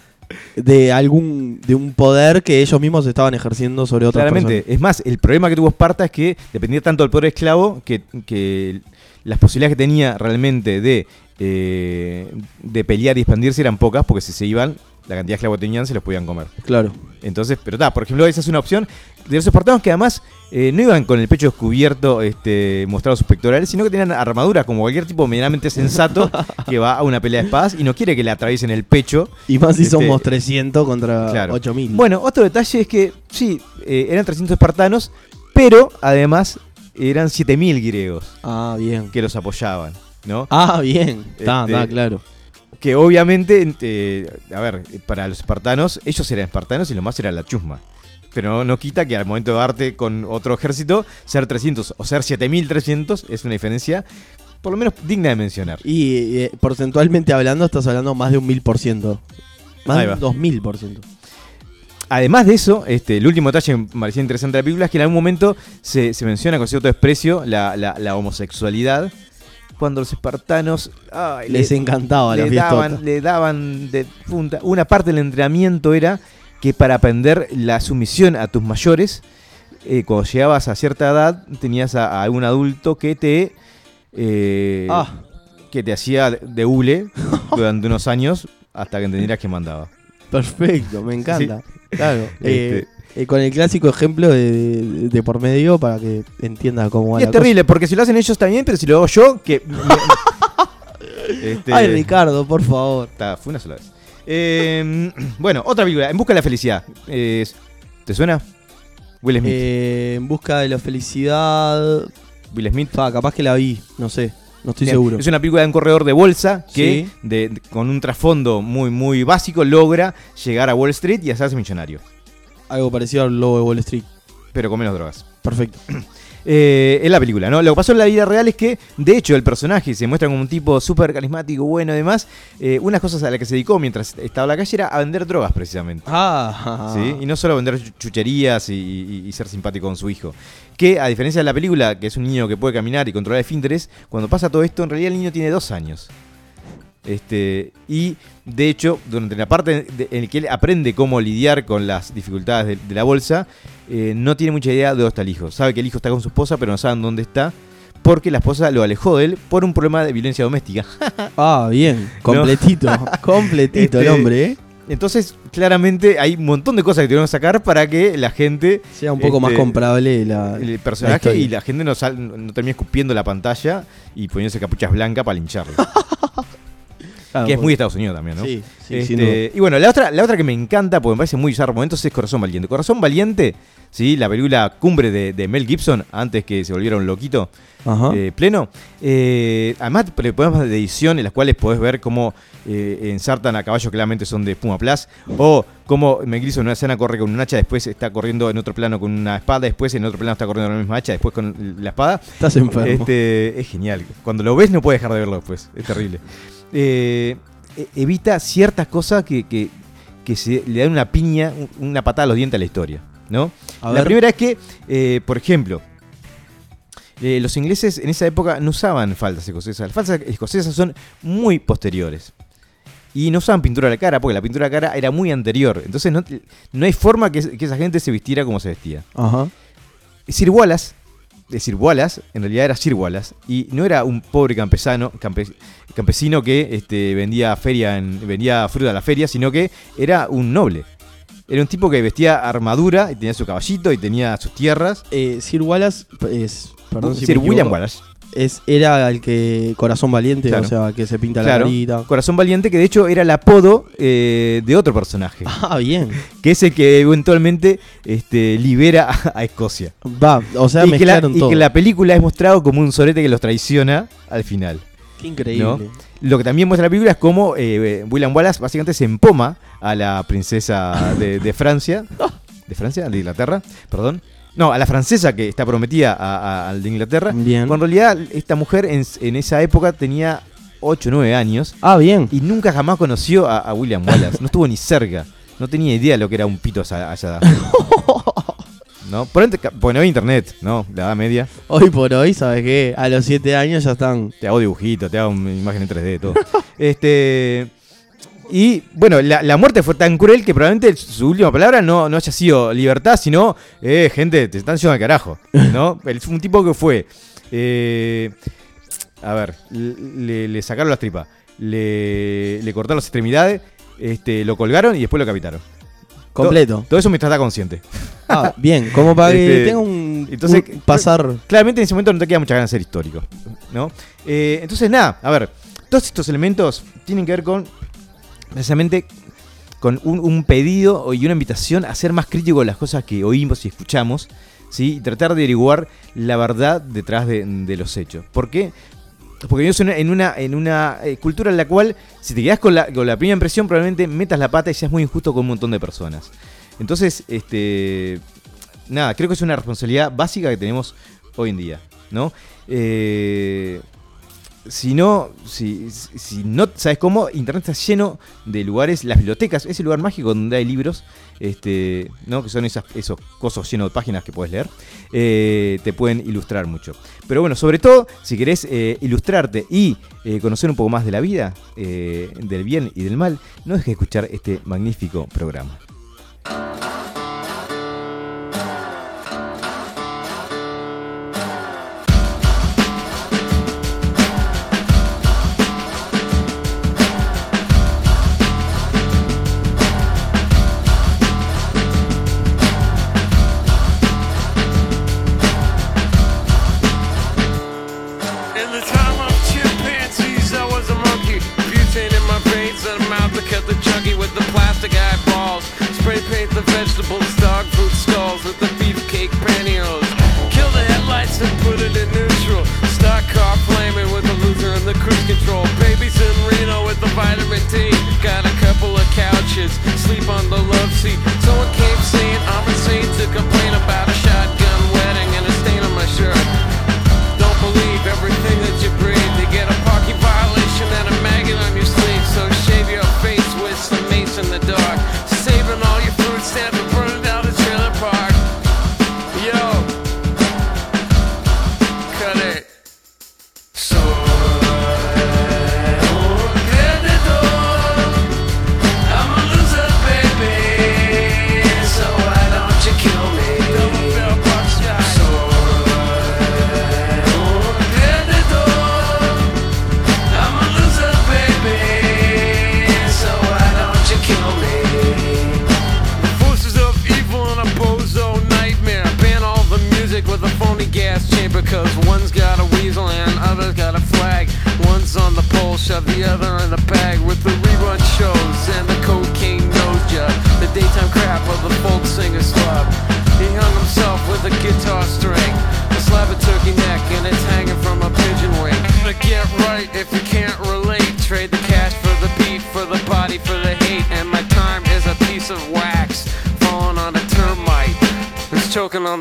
Speaker 3: de algún de un poder que ellos mismos estaban ejerciendo sobre otras
Speaker 4: Claramente, es más, el problema que tuvo Esparta es que dependía tanto del poder esclavo que, que las posibilidades que tenía realmente de, eh, de pelear y expandirse eran pocas, porque si se iban, la cantidad de se los podían comer.
Speaker 3: Claro.
Speaker 4: Entonces, pero está, por ejemplo, esa es una opción de los espartanos que además eh, no iban con el pecho descubierto este, mostrando sus pectorales, sino que tenían armaduras como cualquier tipo medianamente sensato que va a una pelea de espadas y no quiere que le atraviesen el pecho
Speaker 3: Y más si
Speaker 4: Este,
Speaker 3: somos 300 contra
Speaker 4: claro.
Speaker 3: 8000.
Speaker 4: Bueno, otro detalle es que, sí, eh, eran 300 espartanos, pero además eran 7000 griegos
Speaker 3: Ah, bien.
Speaker 4: que los apoyaban, ¿no?
Speaker 3: Ah, bien. Está,
Speaker 4: Este,
Speaker 3: está, claro.
Speaker 4: Que obviamente, eh, a ver, para los espartanos, ellos eran espartanos y lo más era la chusma. Pero no, quita que al momento de darte con otro ejército, ser 300 o ser 7300 es una diferencia por lo menos digna de mencionar.
Speaker 3: Y eh, porcentualmente hablando, estás hablando más de un 1000%. Más de un 2000%.
Speaker 4: Además de eso, este, el último detalle que me parecía interesante de la película es que en algún momento se, se menciona con cierto desprecio la, la- la homosexualidad. Cuando los espartanos ay,
Speaker 3: Les
Speaker 4: le-
Speaker 3: encantaba la
Speaker 4: le daban, le daban de punta. Una parte del entrenamiento era que para aprender la sumisión a tus mayores, eh, cuando llegabas a cierta edad, tenías a, a un adulto que te eh,
Speaker 3: Ah.
Speaker 4: que te hacía de- de hule durante unos años hasta que entendieras que mandaba.
Speaker 3: Perfecto, me encanta. Claro.
Speaker 4: Este-
Speaker 3: eh, eh, con el clásico ejemplo de, de- de por medio para que entienda cómo va
Speaker 4: Y
Speaker 3: la
Speaker 4: es terrible, porque si lo hacen ellos está bien, pero si lo hago yo, que. Este.
Speaker 3: Ay, Ricardo, por favor.
Speaker 4: está, fue una sola vez. Eh, bueno, otra película, En Busca de la Felicidad. Eh, ¿Te suena? Will Smith.
Speaker 3: Eh, en busca de la felicidad.
Speaker 4: Will Smith.
Speaker 3: Capaz que la vi, no sé, no estoy
Speaker 4: Bien,
Speaker 3: seguro.
Speaker 4: Es una película de un corredor de bolsa que,
Speaker 3: Sí.
Speaker 4: de- de- con un trasfondo muy, muy básico, logra llegar a Wall Street y hacerse millonario.
Speaker 3: Algo parecido al lobo de Wall Street.
Speaker 4: Pero con menos drogas.
Speaker 3: Perfecto.
Speaker 4: Eh, en la película, ¿no? Lo que pasó en la vida real es que, de hecho, el personaje se muestra como un tipo súper carismático, bueno y demás. Eh, unas cosas a las que se dedicó mientras estaba en la calle era a vender drogas, precisamente.
Speaker 3: Ah,
Speaker 4: ¿sí? Y no solo vender chu- chucherías y, y- y ser simpático con su hijo. Que, a diferencia de la película, que es un niño que puede caminar y controlar esfínteres, cuando pasa todo esto, en realidad el niño tiene dos años. Este, y de hecho, durante la parte de- en la que él aprende cómo lidiar con las dificultades de, de la bolsa, eh, no tiene mucha idea de dónde está el hijo. Sabe que el hijo está con su esposa, pero no saben dónde está, porque la esposa lo alejó de él por un problema de violencia doméstica.
Speaker 3: Ah, bien. Completito. Completito el
Speaker 4: Este,
Speaker 3: hombre, ¿eh?
Speaker 4: Entonces, claramente hay un montón de cosas que tuvieron que sacar para que la gente
Speaker 3: Sea un poco más
Speaker 4: este,
Speaker 3: comprable la.
Speaker 4: el personaje y la gente no, sal- no termina escupiendo la pantalla y poniéndose capuchas blancas para lincharlo.
Speaker 3: Claro,
Speaker 4: que es muy Estados Unidos también, ¿no?
Speaker 3: Sí, sí,
Speaker 4: Este,
Speaker 3: sin duda.
Speaker 4: y bueno, la otra, la otra que me encanta, porque me parece muy bizarro momentos, es Corazón Valiente. Corazón Valiente, ¿sí? la película cumbre de, de Mel Gibson, antes que se volviera un loquito eh, pleno. Eh, además, programas de edición en las cuales podés ver cómo eh, ensartan a caballos que claramente son de Puma Plus, o cómo Mel Gibson en una escena corre con un hacha, después está corriendo en otro plano con una espada, después en otro plano está corriendo con la misma hacha, después con la espada.
Speaker 3: Estás enfermo.
Speaker 4: Este, es genial. Cuando lo ves no puedes dejar de verlo después. Es terrible. Eh, e- evita ciertas cosas que, que- que se le dan una piña, un- una patada a los dientes a la historia. ¿no?
Speaker 3: A
Speaker 4: la
Speaker 3: ver.
Speaker 4: primera es que, eh, por ejemplo, eh, los ingleses en esa época no usaban faldas escocesas. Las faldas escocesas son muy posteriores. Y no usaban pintura a la cara, porque la pintura a la cara era muy anterior. Entonces no, no hay forma que, que esa gente se vistiera como se vestía.
Speaker 3: Ajá.
Speaker 4: Sir Wallace, de Sir Wallace, en realidad era Sir Wallace, y no era un pobre campesano, campe- campesino que este, vendía feria en, vendía fruta a la feria, sino que era un noble. Era un tipo que vestía armadura y tenía su caballito y tenía sus tierras.
Speaker 3: Eh, Sir Wallace es. Perdón si
Speaker 4: Sir
Speaker 3: me
Speaker 4: William Wallace.
Speaker 3: Es, era el que. Corazón valiente,
Speaker 4: Claro.
Speaker 3: o sea, que se pinta
Speaker 4: Claro,
Speaker 3: la carita.
Speaker 4: Corazón Valiente, que de hecho era el apodo eh, de otro personaje,
Speaker 3: Ah, bien.
Speaker 4: que es el que eventualmente este, libera a, a Escocia.
Speaker 3: Va, o sea,
Speaker 4: y, que la,
Speaker 3: mezclaron
Speaker 4: y
Speaker 3: todo.
Speaker 4: que la película es mostrado como un sorete que los traiciona al final.
Speaker 3: Qué increíble.
Speaker 4: ¿no? lo que también muestra la película es cómo eh, William Wallace básicamente se empoma a la princesa de, de Francia. ¿De Francia? ¿De Inglaterra? Perdón. No, a la francesa que está prometida a- a- al de Inglaterra.
Speaker 3: Bien.
Speaker 4: Cuando en realidad esta mujer en, en esa época tenía 8 o 9 años
Speaker 3: Ah, bien.
Speaker 4: y nunca jamás conoció a, a William Wallace. No estuvo ni cerca. No tenía idea de lo que era un pito a esa a esa edad. ¿No? Por ente- porque no había internet, ¿no? La edad media.
Speaker 3: Hoy por hoy, ¿sabes qué? A los 7 años ya están.
Speaker 4: Te hago dibujitos, te hago una imagen en 3D, todo. este. Y bueno, la, la muerte fue tan cruel que probablemente su última palabra no, no haya sido libertad, sino, eh, gente, te están yendo al carajo. ¿No? Él fue un tipo que fue. eh, a ver, le, le sacaron las tripas, le, le cortaron las extremidades, este, lo colgaron y después lo capitaron.
Speaker 3: Completo.
Speaker 4: Todo, todo eso mientras está consciente.
Speaker 3: Ah, bien, como para que
Speaker 4: Este,
Speaker 3: tenga un,
Speaker 4: entonces,
Speaker 3: un pasar.
Speaker 4: Claramente en ese momento no te queda mucha ganas de ser histórico, ¿no? Eh, entonces, nada, a ver, todos estos elementos tienen que ver con, precisamente, con un, pedido y una invitación a ser más crítico de las cosas que oímos y escuchamos, ¿sí? Y tratar de averiguar la verdad detrás de, los hechos. ¿Por qué? Porque vivimos en una, en una, en una, eh, cultura en la cual, si te quedas con la, con la primera impresión, probablemente metas la pata y seas muy injusto con un montón de personas. Entonces, este, nada, creo que es una responsabilidad básica que tenemos hoy en día, ¿no? Eh, si no, si, no sabes cómo, Internet está lleno de lugares, las bibliotecas, ese lugar mágico donde hay libros, este, ¿no? que son esas, esos cosos llenos de páginas que puedes leer, eh, te pueden ilustrar mucho. Pero bueno, sobre todo, si querés eh, ilustrarte y eh, conocer un poco más de la vida, del bien y del mal, no dejes de escuchar este magnífico programa.
Speaker 6: Vegetables, dog food stalls with the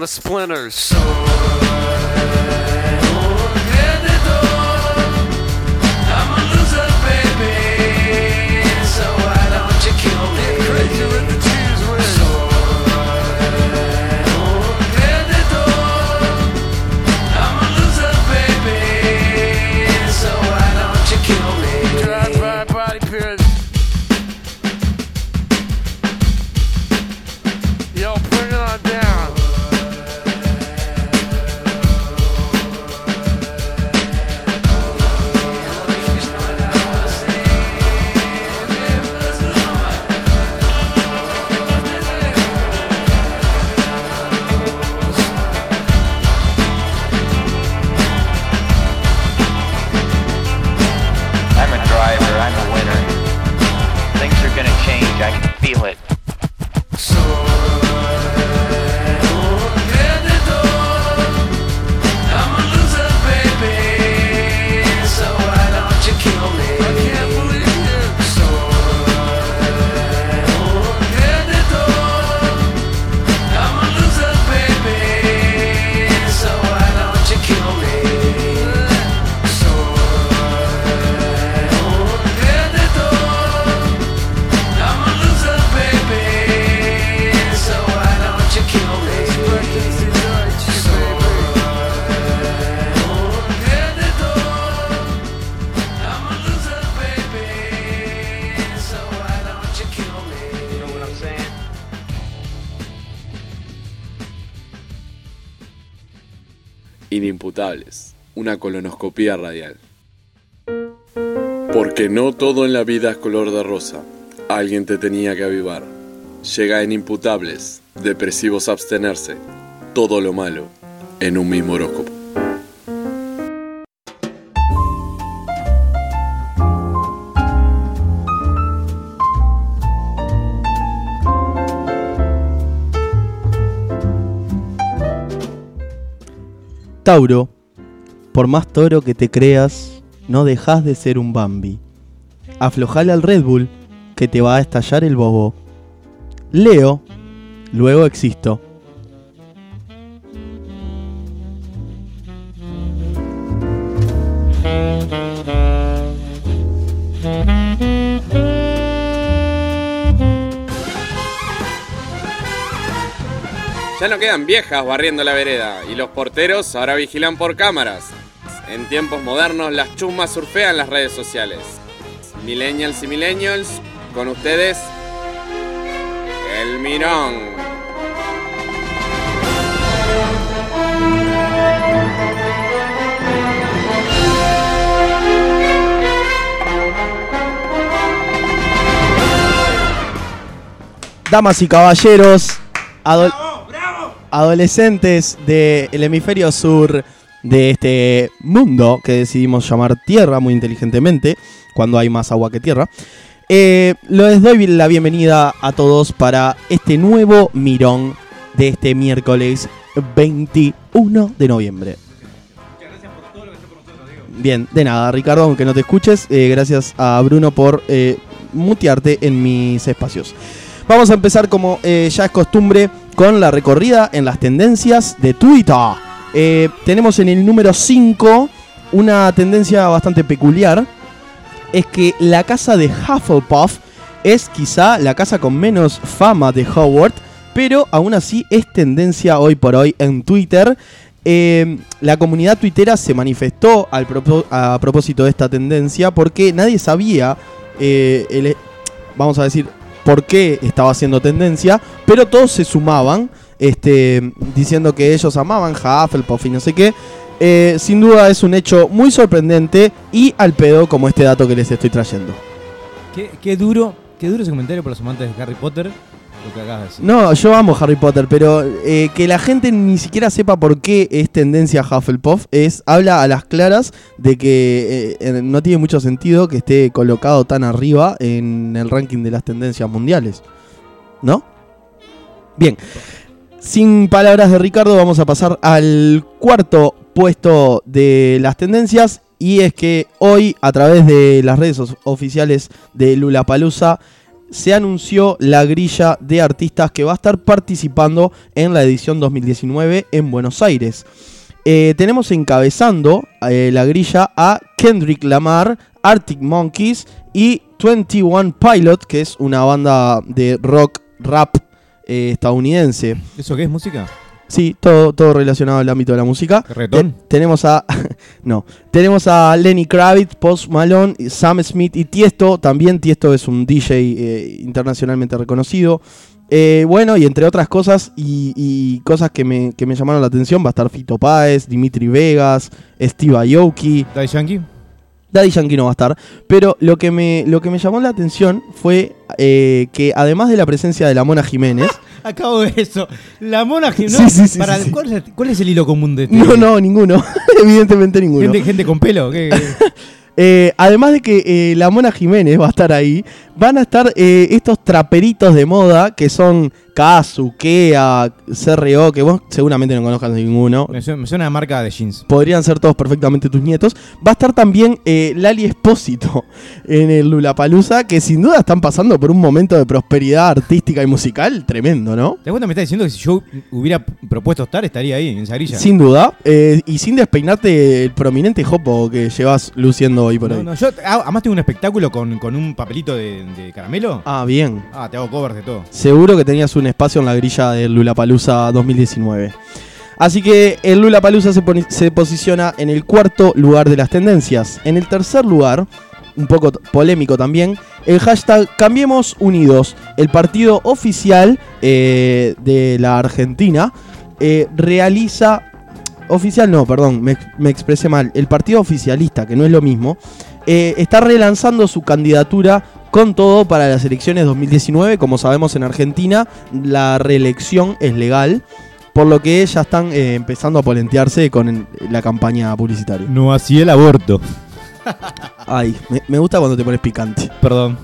Speaker 6: the splinters.
Speaker 5: Una colonoscopía radial. Porque no todo en la vida es color de rosa. Alguien te tenía que avivar. Llega en imputables, depresivos abstenerse, todo lo malo en un mismo horóscopo.
Speaker 3: Tauro, por más toro que te creas, no dejas de ser un Bambi. Aflojale al Red Bull, que te va a estallar el bobo. Leo, luego existo.
Speaker 5: Quedan viejas barriendo la vereda y los porteros ahora vigilan por cámaras. En tiempos modernos las chumas surfean las redes sociales. Millennials y millennials, con ustedes, el Mirón.
Speaker 3: Damas y caballeros, ado- adolescentes del hemisferio sur de este mundo que decidimos llamar Tierra muy inteligentemente, cuando hay más agua que tierra. Eh, les doy la bienvenida a todos para este nuevo mirón de este miércoles 21 de noviembre. Bien, de nada, Ricardo, aunque no te escuches, eh, gracias a Bruno por eh, mutearte en mis espacios. Vamos a empezar como eh, ya es costumbre con la recorrida en las tendencias de Twitter. Eh, tenemos en el número 5 una tendencia bastante peculiar. Es que la casa de Hufflepuff es quizá la casa con menos fama de Howard, pero aún así es tendencia hoy por hoy en Twitter. Eh, la comunidad tuitera se manifestó al a propósito de esta tendencia porque nadie sabía, eh, el- vamos a decir, por qué estaba haciendo tendencia, pero todos se sumaban este, diciendo que ellos amaban Hufflepuff y no sé qué. Eh, sin duda es un hecho muy sorprendente y al pedo como este dato que les estoy trayendo.
Speaker 4: Qué, qué duro, qué duro ese comentario para los amantes de Harry Potter,
Speaker 3: No, yo amo Harry Potter, pero eh, que la gente ni siquiera sepa por qué es tendencia Hufflepuff es habla a las claras de que eh, no tiene mucho sentido que esté colocado tan arriba en el ranking de las tendencias mundiales. ¿No? Bien. Sin palabras de Ricardo, vamos a pasar al cuarto puesto de las tendencias. Y es que hoy, a través de las redes of- oficiales de Lulapalooza, se anunció la grilla de artistas que va a estar participando en la edición 2019 en Buenos Aires. Eh, tenemos encabezando eh, la grilla a Kendrick Lamar, Arctic Monkeys y 21 Pilot, que es una banda de rock rap eh, estadounidense.
Speaker 4: ¿Eso qué es música?
Speaker 3: Sí, todo, todo relacionado al ámbito de la música. Te- tenemos a. no. Tenemos a Lenny Kravitz, Post Malone, Sam Smith y Tiesto. También Tiesto es un DJ eh, internacionalmente reconocido. Eh, bueno, y entre otras cosas, y, y cosas que me, que me llamaron la atención, va a estar Fito Páez, Dimitri Vegas, Steve Aoki.
Speaker 4: ¿Daddy Yankee?
Speaker 3: Daddy Yankee no va a estar. Pero lo que me, lo que me llamó la atención fue eh, que además de la presencia de la Mona Jiménez.
Speaker 4: Acabo de eso. La mona que no.
Speaker 3: Sí, sí, sí,
Speaker 4: para-
Speaker 3: sí, sí.
Speaker 4: ¿cuál, es el, cuál es el hilo común de este?
Speaker 3: no, no, ninguno. Evidentemente ninguno.
Speaker 4: Gente, gente con pelo. ¿qué- qué?
Speaker 3: Eh, además de que eh, la Mona Jiménez va a estar ahí, van a estar eh, estos traperitos de moda que son Kazu, Kea, CRO, que vos seguramente no conozcas ninguno.
Speaker 4: Me suena, me suena a marca de jeans.
Speaker 3: Podrían ser todos perfectamente tus nietos. Va a estar también eh, Lali Espósito en el Lulapalooza, que sin duda están pasando por un momento de prosperidad artística y musical tremendo, ¿no?
Speaker 4: ¿Te cuenta? Me está diciendo que si yo hubiera propuesto estar, estaría ahí, en esa grilla.
Speaker 3: Sin duda. eh, y sin despeinarte el prominente jopo que llevas luciendo hoy por
Speaker 4: No,
Speaker 3: ahí.
Speaker 4: no, yo ah, además tengo un espectáculo con, con un papelito de, de caramelo.
Speaker 3: Ah, bien.
Speaker 4: Ah, te hago covers de todo.
Speaker 3: Seguro que tenías un espacio en la grilla del Lulapalooza 2019. Así que el se, poni- se posiciona en el cuarto lugar de las tendencias. En el tercer lugar, un poco polémico también, el hashtag Cambiemos Unidos, el partido oficial eh, de la Argentina, eh, realiza oficial no, perdón, me, me expresé mal. El partido oficialista, que no es lo mismo, eh, está relanzando su candidatura con todo para las elecciones 2019. Como sabemos en Argentina, la reelección es legal, por lo que ya están eh, empezando a polentearse con la campaña publicitaria.
Speaker 4: No así el aborto.
Speaker 3: Ay, me, me gusta cuando te pones picante.
Speaker 4: Perdón.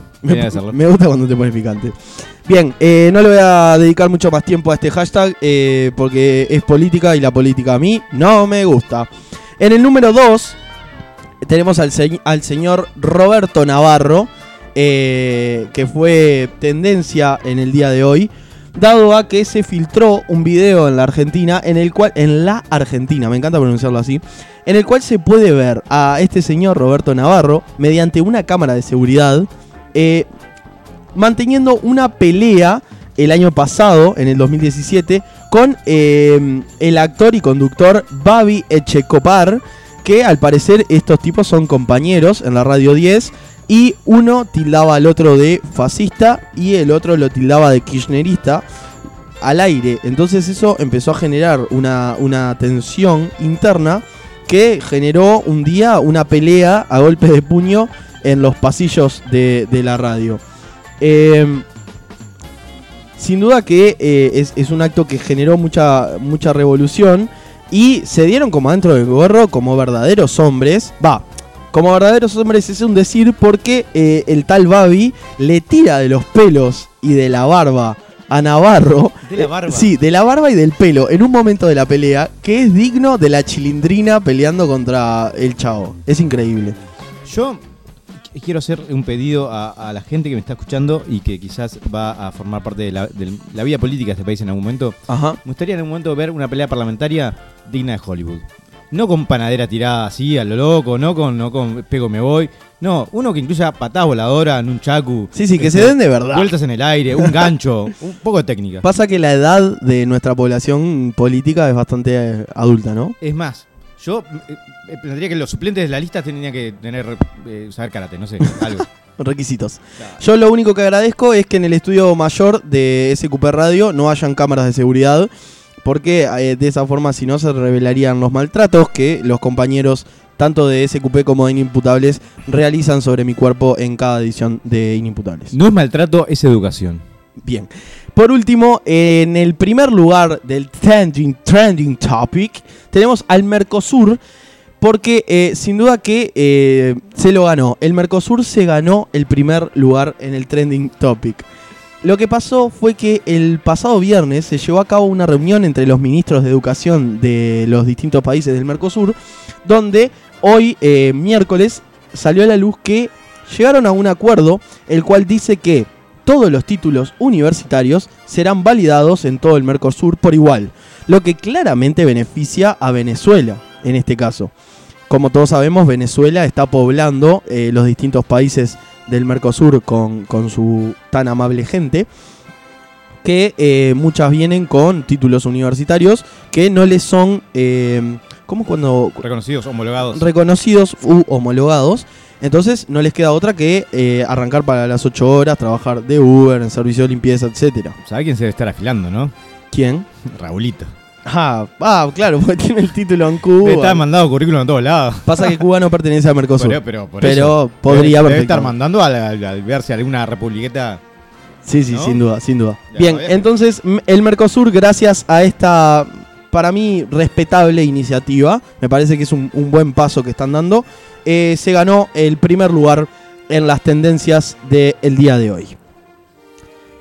Speaker 3: Me gusta cuando te pones picante. Bien, eh, no le voy a dedicar mucho más tiempo a este hashtag eh, porque es política y la política a mí no me gusta. En el número 2 tenemos al, se- al señor Roberto Navarro, eh, que fue tendencia en el día de hoy, dado a que se filtró un video en la Argentina, en el cual, en la Argentina, me encanta pronunciarlo así, en el cual se puede ver a este señor Roberto Navarro mediante una cámara de seguridad eh, manteniendo una pelea el año pasado, en el 2017, con eh, el actor y conductor Babi Echecopar, que al parecer estos tipos son compañeros en la Radio 10, y uno tildaba al otro de fascista y el otro lo tildaba de kirchnerista al aire. Entonces eso empezó a generar una, una tensión interna que generó un día una pelea a golpe de puño en los pasillos de, de la radio. Eh, sin duda que eh, es, es un acto que generó mucha, mucha revolución y se dieron como adentro del gorro como verdaderos hombres. Va, como verdaderos hombres es un decir porque eh, el tal Babi le tira de los pelos y de la barba a Navarro.
Speaker 4: De la
Speaker 3: Eh,
Speaker 4: barba.
Speaker 3: sí, de la barba y del pelo en un momento de la pelea que es digno de la chilindrina peleando contra el chavo. Es increíble.
Speaker 4: Yo qu- quiero hacer un pedido a, a la gente que me está escuchando y que quizás va a formar parte de la, de la vida política de este país en algún momento.
Speaker 3: Ajá.
Speaker 4: Me gustaría en algún momento ver una pelea parlamentaria digna de Hollywood. No con panadera tirada así a lo loco, no con, no con pego me voy. No, uno que incluya patadas voladoras en un chacu.
Speaker 3: Sí, sí, que
Speaker 4: este,
Speaker 3: se den de verdad.
Speaker 4: Vueltas en el aire, un gancho, un poco de técnica.
Speaker 3: Pasa que la edad de nuestra población política es bastante eh, adulta, ¿no?
Speaker 4: Es más, yo eh, eh, pensaría que los suplentes de la lista tendrían que tener eh, saber karate, no sé, algo.
Speaker 3: Requisitos. Yo lo único que agradezco es que en el estudio mayor de SQP Radio no hayan cámaras de seguridad, porque eh, de esa forma si no se revelarían los maltratos que los compañeros tanto de SQP como de Inimputables realizan sobre mi cuerpo en cada edición de Inimputables.
Speaker 4: No es maltrato, es educación.
Speaker 3: Bien. Por último, en el primer lugar del trending, trending topic, tenemos al Mercosur, porque eh, sin duda que eh, se lo ganó. El Mercosur se ganó el primer lugar en el trending topic. Lo que pasó fue que el pasado viernes se llevó a cabo una reunión entre los ministros de educación de los distintos países del Mercosur, donde hoy, eh, miércoles, salió a la luz que llegaron a un acuerdo, el cual dice que todos los títulos universitarios serán validados en todo el Mercosur por igual, lo que claramente beneficia a Venezuela en este caso. Como todos sabemos, Venezuela está poblando eh, los distintos países del Mercosur con, con su tan amable gente, que eh, muchas vienen con títulos universitarios que no les son, eh, ¿cómo cuando
Speaker 4: Reconocidos, homologados.
Speaker 3: reconocidos u homologados. Entonces no les queda otra que eh, arrancar para las 8 horas, trabajar de Uber, en servicio de limpieza, etcétera.
Speaker 4: ¿Sabe quién se debe estar afilando, no?
Speaker 3: ¿Quién?
Speaker 4: Raulito.
Speaker 3: Ah, ah, claro, porque tiene el título en
Speaker 4: Está
Speaker 3: Cuba.
Speaker 4: mandado currículum a todos lados.
Speaker 3: Pasa que Cuba no pertenece a Mercosur.
Speaker 4: Pero, pero, por
Speaker 3: Pero
Speaker 4: eso,
Speaker 3: podría
Speaker 4: debe, debe estar mandando al, al- al verse alguna republiqueta.
Speaker 3: Sí, sí,
Speaker 4: ¿No?
Speaker 3: sin duda, sin duda.
Speaker 4: Ya,
Speaker 3: Bien, entonces el Mercosur, gracias a esta, para mí, respetable iniciativa, me parece que es un, un buen paso que están dando, eh, se ganó el primer lugar en las tendencias del día de hoy.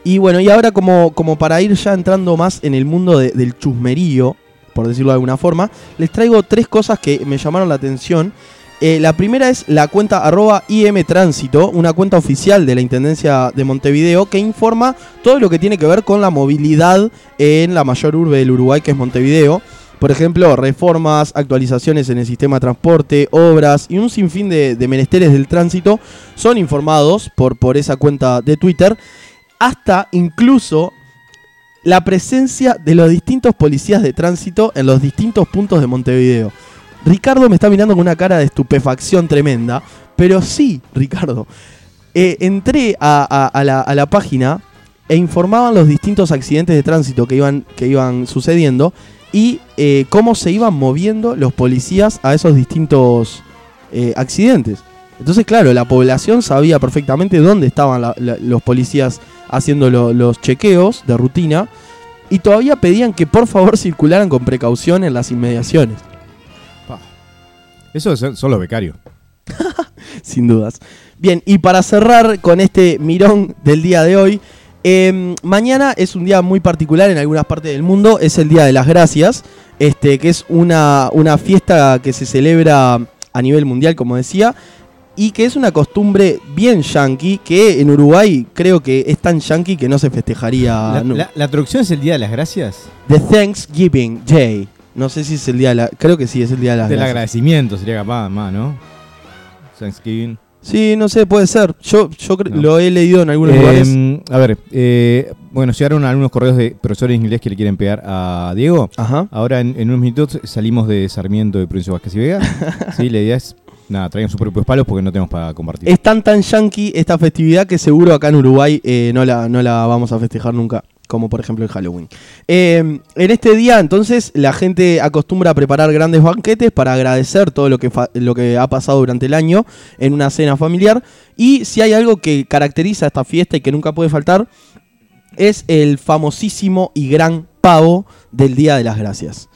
Speaker 3: Y bueno, y ahora como, como para ir ya entrando más en el mundo de- del chusmerío, por decirlo de alguna forma, les traigo tres cosas que me llamaron la atención. Eh, la primera es la cuenta arroba IM Tránsito, una cuenta oficial de la Intendencia de Montevideo que informa todo lo que tiene que ver con la movilidad en la mayor urbe del Uruguay, que es Montevideo. Por ejemplo, reformas, actualizaciones en el sistema de transporte, obras y un sinfín de, de menesteres del tránsito son informados por, por esa cuenta de Twitter. Hasta incluso la presencia de los distintos policías de tránsito en los distintos puntos de Montevideo. Ricardo me está mirando con una cara de estupefacción tremenda, pero sí, Ricardo. Eh, entré a, la, página e informaban los distintos accidentes de tránsito que iban, que iban sucediendo y eh, cómo se iban moviendo los policías a esos distintos eh, accidentes. Entonces, claro, la población sabía perfectamente dónde estaban los policías haciendo lo- los chequeos de rutina y todavía pedían que por favor circularan con precaución en las inmediaciones,
Speaker 4: Eso son los becarios.
Speaker 3: sin dudas. Bien, y para cerrar con este mirón del día de hoy, eh, mañana es un día muy particular en algunas partes del mundo, es el Día de las Gracias, este, que es una, una fiesta que se celebra a nivel mundial, como decía, y que es una costumbre bien yankee, que en Uruguay creo que es tan yankee que no se festejaría
Speaker 4: La, la- la traducción es el Día de las Gracias.
Speaker 3: The Thanksgiving Day. No sé si es el día de la... Creo que sí, es el día de las
Speaker 4: Del
Speaker 3: Gracias.
Speaker 4: agradecimiento sería capaz más, ¿no? Thanksgiving.
Speaker 3: Sí, no sé, puede ser. Yo, yo
Speaker 4: No.
Speaker 3: lo he leído en algunos
Speaker 4: Eh,
Speaker 3: lugares.
Speaker 4: a ver, eh, bueno, llegaron algunos correos de profesores de inglés que le quieren pegar a Diego.
Speaker 3: Ajá.
Speaker 4: Ahora en, en unos minutos salimos de Sarmiento de Provincia Vázquez y Vega. sí, la idea es, nada, traigan sus propios palos porque no tenemos para compartir.
Speaker 3: Es tan tan yankee esta festividad que seguro acá en Uruguay eh, no, la, no la vamos a festejar nunca, como por ejemplo el Halloween. Eh, en este día entonces la gente acostumbra a preparar grandes banquetes para agradecer todo lo que, lo que ha pasado durante el año en una cena familiar. Y si hay algo que caracteriza esta fiesta y que nunca puede faltar, es el famosísimo y gran pavo del Día de las Gracias.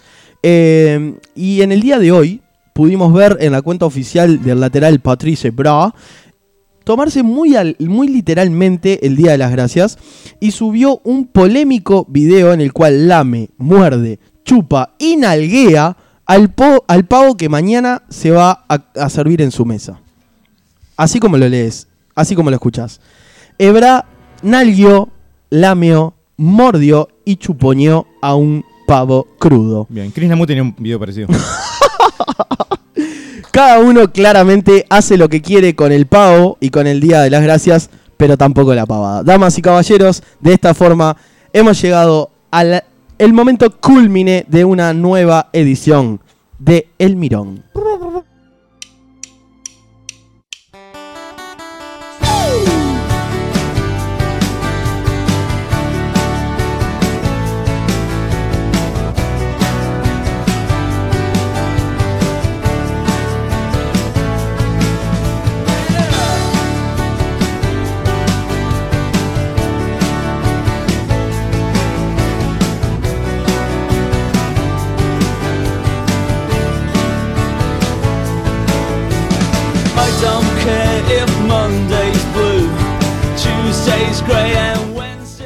Speaker 3: Eh, y en el día de hoy pudimos ver en la cuenta oficial del lateral Patrice Bra tomarse muy, muy literalmente el Día de las Gracias y subió un polémico video en el cual lame, muerde, chupa y nalguea al, al pavo que mañana se va a, servir en su mesa. Así como lo lees, así como lo escuchas. Ebra nalgueó, lameó, mordió y chuponeó a un pavo crudo.
Speaker 4: Bien, Chris Namu tenía un video parecido.
Speaker 3: Cada uno claramente hace lo que quiere con el pavo y con el Día de las Gracias, pero tampoco la pavada. Damas y caballeros, de esta forma hemos llegado al el momento culmine de una nueva edición de El Mirón.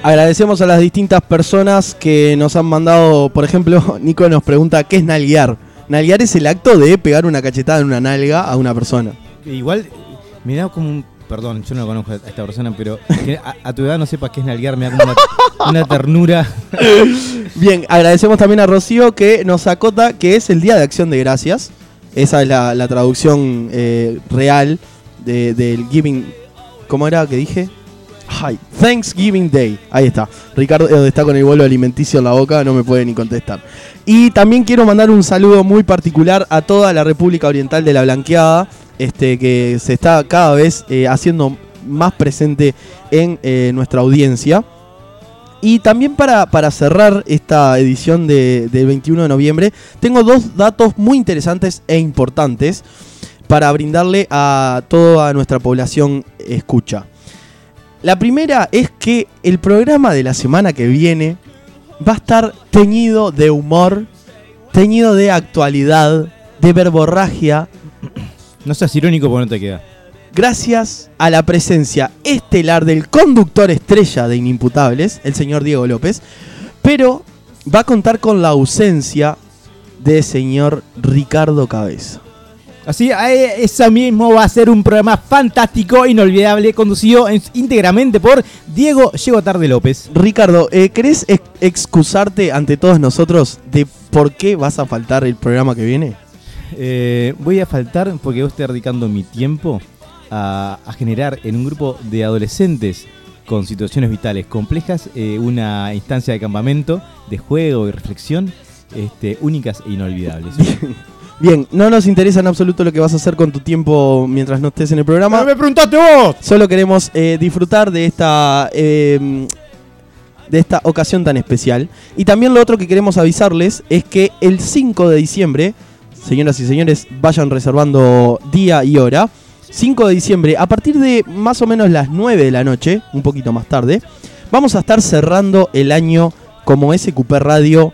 Speaker 3: Agradecemos a las distintas personas que nos han mandado, por ejemplo, Nico nos pregunta ¿qué es nalguear? Nalguear es el acto de pegar una cachetada en una nalga a una persona.
Speaker 4: Igual, me da como un. Perdón, yo no conozco a esta persona, pero que a, a tu edad no sepas qué es nalguear, me da como una, una ternura.
Speaker 3: Bien, agradecemos también a Rocío que nos acota que es el Día de Acción de Gracias. Esa es la, la traducción eh, real de- del Giving. ¿Cómo era que dije? Thanksgiving Day. Ahí está. Ricardo eh, está con el bolo alimenticio en la boca, no me puede ni contestar. Y también quiero mandar un saludo muy particular a toda la República Oriental de la Blanqueada, este, que se está cada vez eh, haciendo más presente en eh, nuestra audiencia. Y también para, para cerrar esta edición de- del 21 de noviembre, tengo dos datos muy interesantes e importantes para brindarle a toda nuestra población escucha. La primera es que el programa de la semana que viene va a estar teñido de humor, teñido de actualidad, de verborragia,
Speaker 4: No seas irónico porque no te queda.
Speaker 3: gracias a la presencia estelar del conductor estrella de Inimputables, el señor Diego López, pero va a contar con la ausencia del señor Ricardo Cabeza.
Speaker 4: Así, eh, eso mismo va a ser un programa fantástico, inolvidable, conducido en- íntegramente por Diego Llego Tarde López.
Speaker 3: Ricardo, eh, ¿querés ex- excusarte ante todos nosotros de por qué vas a faltar el programa que viene?
Speaker 4: Eh, voy a faltar porque yo estoy dedicando mi tiempo a, a generar en un grupo de adolescentes con situaciones vitales complejas eh, una instancia de campamento, de juego y reflexión este, únicas e inolvidables.
Speaker 3: Bien, no nos interesa en absoluto lo que vas a hacer con tu tiempo mientras no estés en el programa.
Speaker 4: me preguntaste vos!
Speaker 3: Solo queremos eh, disfrutar de esta eh, de esta ocasión tan especial. Y también lo otro que queremos avisarles es que el 5 de diciembre, señoras y señores, vayan reservando día y hora. 5 de diciembre, a partir de más o menos las 9 de la noche, un poquito más tarde, vamos a estar cerrando el año como SQP Radio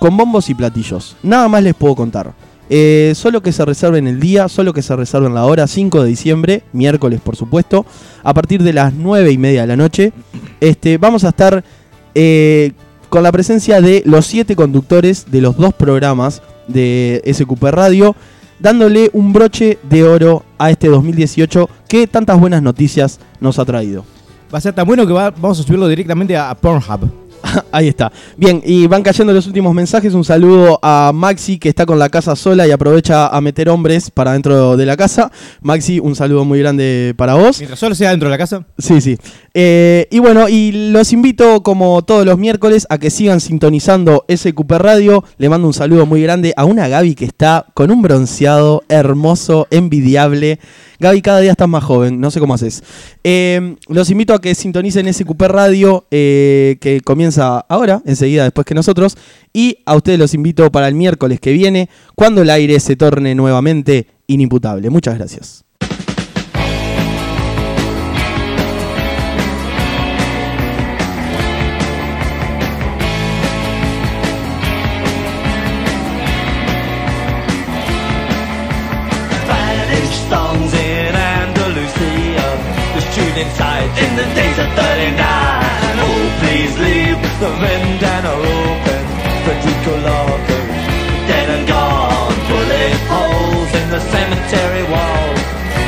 Speaker 3: con bombos y platillos. Nada más les puedo contar. Eh, solo que se reserven el día, solo que se reserven la hora, 5 de diciembre, miércoles por supuesto, a partir de las 9 y media de la noche. Este, vamos a estar eh, con la presencia de los siete conductores de los dos programas de SQP Radio, dándole un broche de oro a este 2018 que tantas buenas noticias nos ha traído.
Speaker 4: Va a ser tan bueno que va- vamos a subirlo directamente a Pornhub.
Speaker 3: Ahí está. Bien, y van cayendo los últimos mensajes. Un saludo a Maxi que está con la casa sola y aprovecha a meter hombres para dentro de la casa. Maxi, un saludo muy grande para vos.
Speaker 4: Mientras solo sea dentro de la casa.
Speaker 3: Sí, sí. Eh, y bueno, y los invito como todos los miércoles a que sigan sintonizando SQP Radio. Le mando un saludo muy grande a una Gaby que está con un bronceado hermoso, envidiable. Gaby, cada día estás más joven, no sé cómo haces. Eh, los invito a que sintonicen SQP Radio, eh, que comienza ahora, enseguida, después que nosotros. Y a ustedes los invito para el miércoles que viene, cuando el aire se torne nuevamente inimputable. Muchas gracias.
Speaker 2: Spanish songs in Andalusia. The shooting sight in the days of 39. The vendana open. Federico Lorca, dead and gone. Bullet holes in the cemetery wall,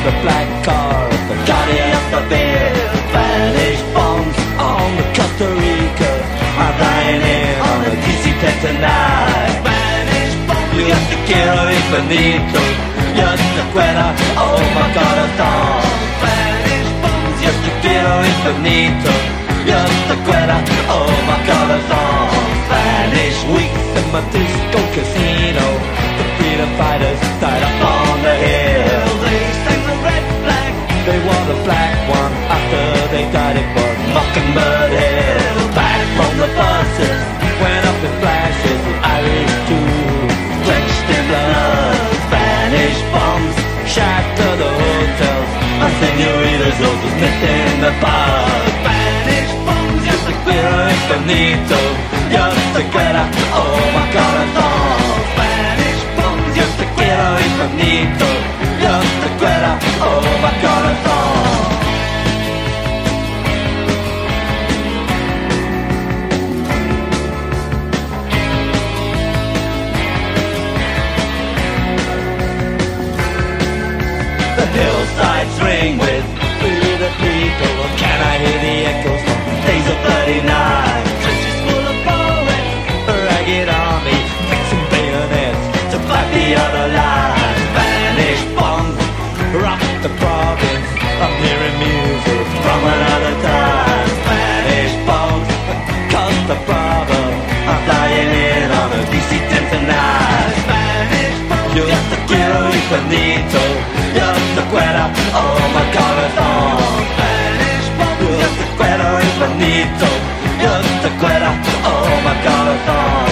Speaker 2: The black car, of the guardian of the beer. Spanish bombs on the Costa Rica. I'm flying in on a DC-10 tonight. Spanish bombs, yo te quiero infinito. Yo te quiero, oh my god, song. Spanish bombs, yo te quiero infinito. Yo te quiero, oh my god, a song. Spanish weeks in my disco casino. The freedom fighters died up on the hill. They sang the red flag. They wore the black one after they died. It was Mockingbird Hill. Back from the buses, went up in flashes. The Irish too, drenched in blood. Spanish bombs shatter the hotels. And senoritas all just met in the bar. Infinito. Yo te quiero, oh my song. Spanish bombs, yo te quiero infinito. Yo oh my god, Got a thought.